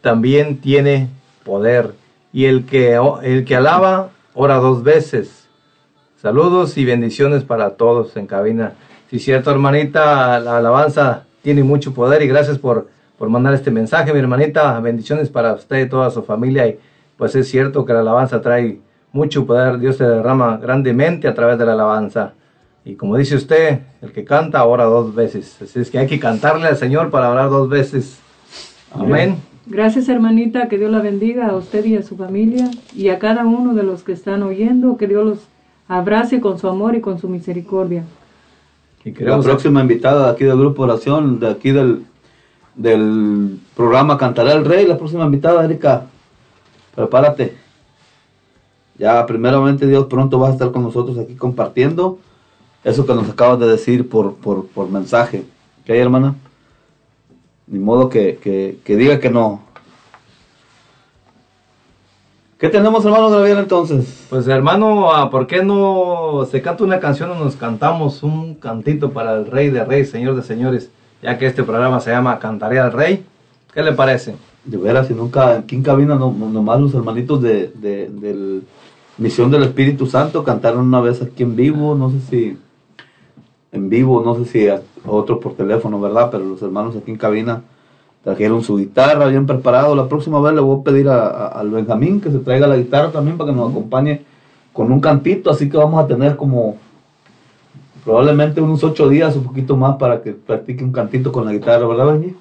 también tiene poder. Y el que, el que alaba, ora dos veces. Saludos y bendiciones para todos en cabina. Sí, cierto, hermanita, la alabanza tiene mucho poder y gracias por, por mandar este mensaje, mi hermanita. Bendiciones para usted y toda su familia. Y pues es cierto que la alabanza trae mucho poder. Dios se derrama grandemente a través de la alabanza. Y como dice usted, el que canta ora dos veces. Así es que hay que cantarle al Señor para orar dos veces. Amén. Gracias hermanita, que Dios la bendiga a usted y a su familia y a cada uno de los que están oyendo, que Dios los abrace con su amor y con su misericordia. Y la próxima invitada aquí del grupo oración, de aquí del, del programa Cantará el Rey, la próxima invitada, Erika, prepárate. Ya primeramente Dios pronto vas a estar con nosotros aquí compartiendo eso que nos acabas de decir por, por, por mensaje. ¿Qué hay, hermana? Ni modo que, que, que diga que no. ¿Qué tenemos, hermano Gabriel, entonces? Pues, hermano, ah, ¿por qué no se canta una canción o nos cantamos un cantito para el Rey de Reyes, Señor de Señores? Ya que este programa se llama Cantaré al Rey. ¿Qué le parece? De veras, si nunca, aquí en cabina, no, nomás los hermanitos de, de, del Misión del Espíritu Santo cantaron una vez aquí en vivo, no sé si en vivo, no sé si otro por teléfono, ¿verdad? Pero los hermanos aquí en cabina trajeron su guitarra bien preparado. La próxima vez le voy a pedir a, a- al Benjamín que se traiga la guitarra también para que nos acompañe con un cantito. Así que vamos a tener como probablemente unos ocho días, un poquito más para que practique un cantito con la guitarra, ¿verdad, Benji?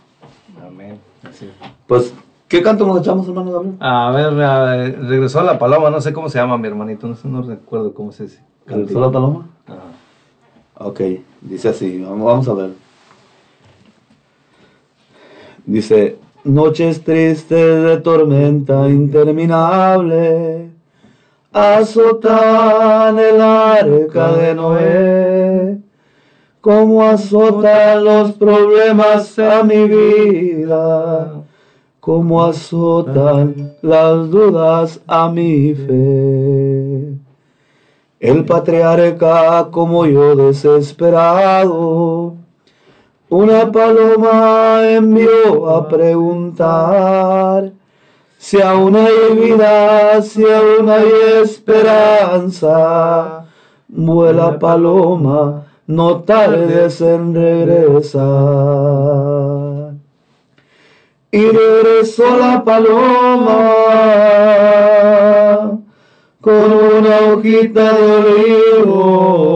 Amén. Así. Pues, ¿qué canto nos echamos, hermano Gabriel? A ver, a ver, regresó la paloma, no sé cómo se llama mi hermanito, no sé, no recuerdo cómo se dice. ¿Regresó la paloma? Ajá. Ok, dice así, vamos, vamos a ver. Dice, noches tristes de tormenta interminable, azotan el arca de Noé, como azotan los problemas a mi vida, como azotan las dudas a mi fe. El patriarca como yo desesperado, una paloma envió a preguntar si aún hay vida, si aún hay esperanza. Vuela paloma, no tardes en regresar. Y regresó la paloma con una hojita de olivo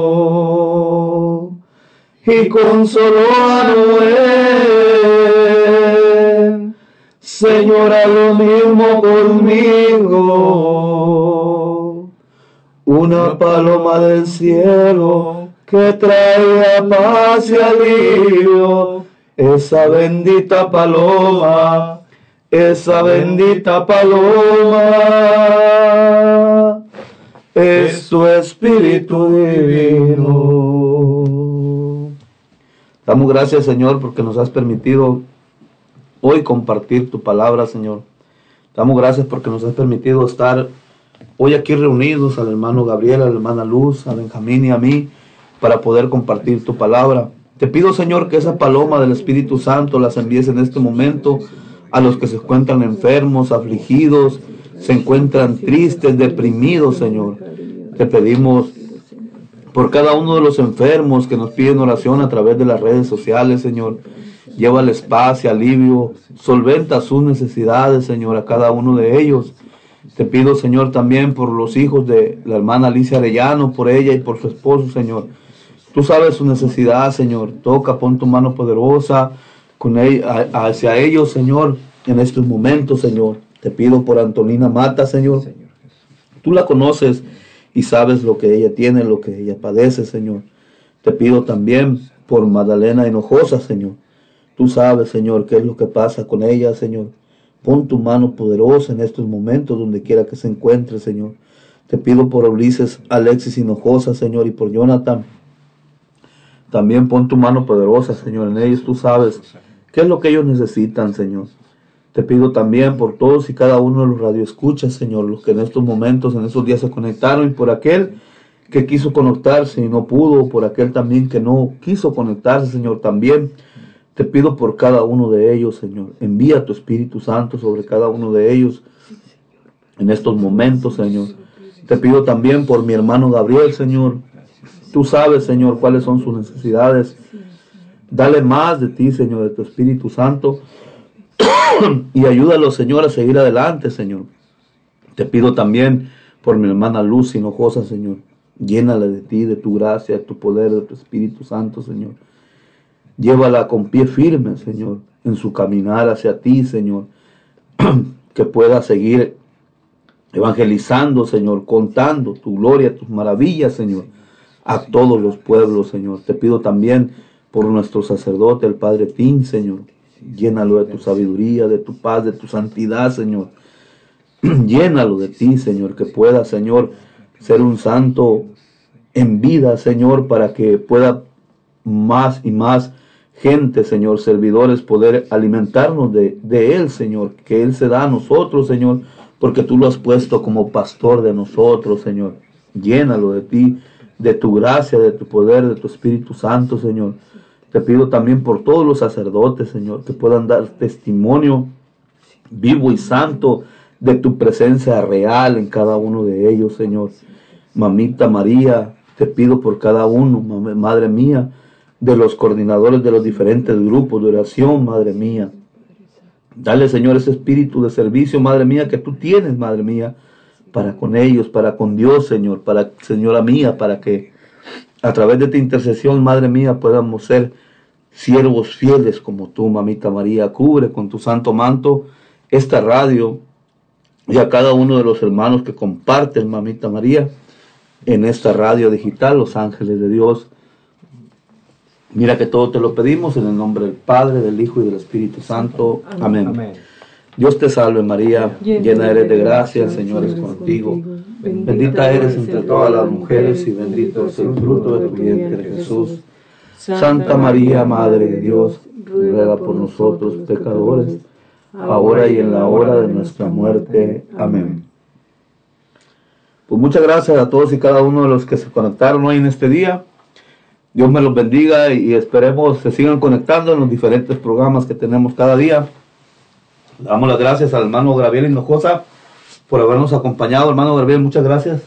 y consoló a Noé. Señora, lo mismo conmigo. una paloma del cielo que traía paz y alivio. Esa bendita paloma, esa bendita paloma, es tu espíritu divino. Damos gracias, Señor, porque nos has permitido hoy compartir tu palabra, Señor. Damos gracias porque nos has permitido estar hoy aquí reunidos al hermano Gabriel, a la hermana Luz, a Benjamín y a mí para poder compartir tu palabra. Te pido, Señor, que esa paloma del Espíritu Santo las envíes en este momento a los que se encuentran enfermos, afligidos, se encuentran tristes, deprimidos, Señor. Te pedimos por cada uno de los enfermos que nos piden oración a través de las redes sociales, Señor. Llévales paz y alivio, solventa sus necesidades, Señor, a cada uno de ellos. Te pido, Señor, también por los hijos de la hermana Alicia Arellano, por ella y por su esposo, Señor. Tú sabes su necesidad, Señor. Toca, pon tu mano poderosa con ella, hacia ellos, Señor, en estos momentos, Señor. Te pido por Antonina Mata, Señor. Tú la conoces y sabes lo que ella tiene, lo que ella padece, Señor. Te pido también por Magdalena Hinojosa, Señor. Tú sabes, Señor, qué es lo que pasa con ella, Señor. Pon tu mano poderosa en estos momentos, donde quiera que se encuentre, Señor. Te pido por Ulises, Alexis Hinojosa, Señor, y por Jonathan. También pon tu mano poderosa, Señor, en ellos. Tú sabes qué es lo que ellos necesitan, Señor. Te pido también por todos y cada uno de los radioescuchas, Señor, los que en estos momentos, en estos días se conectaron, y por aquel que quiso conectarse y no pudo, por aquel también que no quiso conectarse, Señor, también. Te pido por cada uno de ellos, Señor. Envía tu Espíritu Santo sobre cada uno de ellos en estos momentos, Señor. Te pido también por mi hermano Gabriel, Señor. Tú sabes, Señor, cuáles son sus necesidades. Dale más de ti, Señor, de tu Espíritu Santo. y ayúdalo, Señor, a seguir adelante, Señor. Te pido también por mi hermana Luz Hinojosa, Señor. Llénala de ti, de tu gracia, de tu poder, de tu Espíritu Santo, Señor. Llévala con pie firme, Señor, en su caminar hacia ti, Señor. que pueda seguir evangelizando, Señor, contando tu gloria, tus maravillas, Señor, a todos los pueblos, Señor. Te pido también por nuestro sacerdote, el Padre Tim, Señor. Llénalo de tu sabiduría, de tu paz, de tu santidad, Señor. Llénalo de ti, Señor, que pueda, Señor, ser un santo en vida, Señor, para que pueda más y más gente, Señor, servidores, poder alimentarnos de, de, Él, Señor, que Él se da a nosotros, Señor, porque tú lo has puesto como pastor de nosotros, Señor. Llénalo de ti, de tu gracia, de tu poder, de tu Espíritu Santo, Señor. Te pido también por todos los sacerdotes, Señor, que puedan dar testimonio vivo y santo de tu presencia real en cada uno de ellos, Señor. Mamita María, te pido por cada uno, Madre mía, de los coordinadores de los diferentes grupos de oración, Madre mía. Dale, Señor, ese espíritu de servicio, Madre mía, que tú tienes, Madre mía, para con ellos, para con Dios, Señor, para, Señora mía, para que a través de tu intercesión, Madre mía, podamos ser siervos fieles como tú, Mamita María. Cubre con tu santo manto esta radio y a cada uno de los hermanos que comparten, Mamita María, en esta radio digital, Los Ángeles de Dios. Mira que todo te lo pedimos en el nombre del Padre, del Hijo y del Espíritu Santo. Amén. Dios te salve María, llena eres de gracia, el Señor es contigo. Bendita eres entre todas las mujeres y bendito es el fruto de tu vientre Jesús. Santa María, Madre de Dios, ruega por nosotros pecadores, ahora y en la hora de nuestra muerte. Amén. Pues muchas gracias a todos y cada uno de los que se conectaron hoy en este día. Dios me los bendiga y esperemos se sigan conectando en los diferentes programas que tenemos cada día. Damos las gracias al hermano Gabriel Hinojosa por habernos acompañado. Hermano Gabriel, muchas gracias.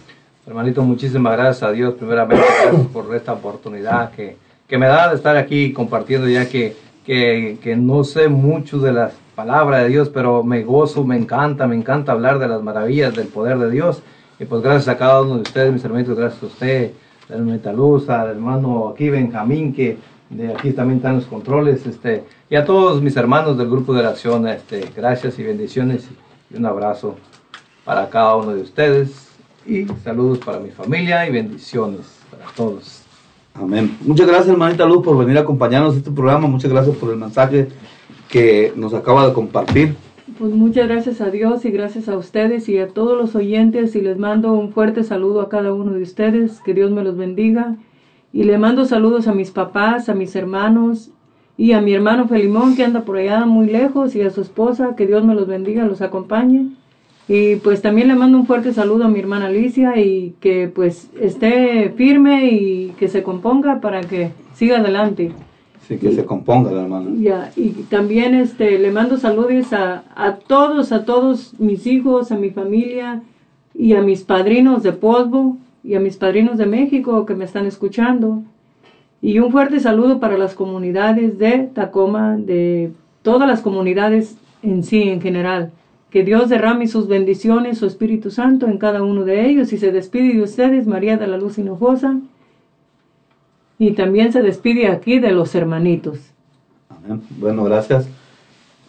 Hermanito, muchísimas gracias a Dios. Primeramente, gracias por esta oportunidad que, que me da de estar aquí compartiendo, ya que, que, que no sé mucho de las palabras de Dios, pero me gozo, me encanta, me encanta hablar de las maravillas del poder de Dios. Y pues gracias a cada uno de ustedes, mis hermanitos, gracias a usted, la hermanita Luz, al hermano aquí Benjamín, que de aquí también están los controles, este, y a todos mis hermanos del grupo de oración, este, gracias y bendiciones y un abrazo para cada uno de ustedes Y saludos para mi familia y bendiciones para todos. Amén. Muchas gracias, hermanita Luz, por venir a acompañarnos en este programa. Muchas gracias por el mensaje que nos acaba de compartir. Pues muchas gracias a Dios y gracias a ustedes y a todos los oyentes y les mando un fuerte saludo a cada uno de ustedes, que Dios me los bendiga y le mando saludos a mis papás, a mis hermanos y a mi hermano Felimón que anda por allá muy lejos y a su esposa, que Dios me los bendiga, los acompañe. Y pues también le mando un fuerte saludo a mi hermana Alicia y que pues esté firme y que se componga para que siga adelante. Sí, que se componga la hermana. Ya, y también este, le mando saludos a, a todos, a todos mis hijos, a mi familia y a mis padrinos de Polvo y a mis padrinos de México que me están escuchando. Y un fuerte saludo para las comunidades de Tacoma, de todas las comunidades en sí, en general. Que Dios derrame sus bendiciones, su Espíritu Santo en cada uno de ellos y se despide de ustedes, María de la Luz Hinojosa. Y también se despide aquí de los hermanitos. Amén. Bueno, gracias.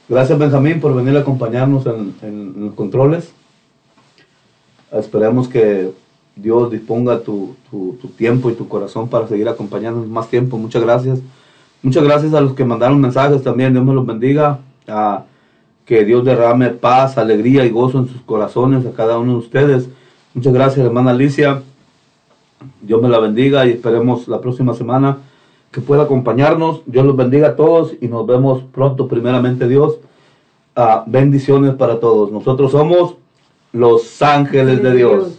Gracias, Benjamín, por venir a acompañarnos en, en- los controles. Esperemos que Dios disponga tu, tiempo y tu corazón para seguir acompañándonos más tiempo. Muchas gracias. Muchas gracias a los que mandaron mensajes también. Dios me los bendiga. Ah, que Dios derrame paz, alegría y gozo en sus corazones a cada uno de ustedes. Muchas gracias, hermana Alicia. Dios me la bendiga y esperemos la próxima semana que pueda acompañarnos. Dios los bendiga a todos y nos vemos pronto, primeramente Dios. Ah, bendiciones para todos. Nosotros somos los ángeles de Dios.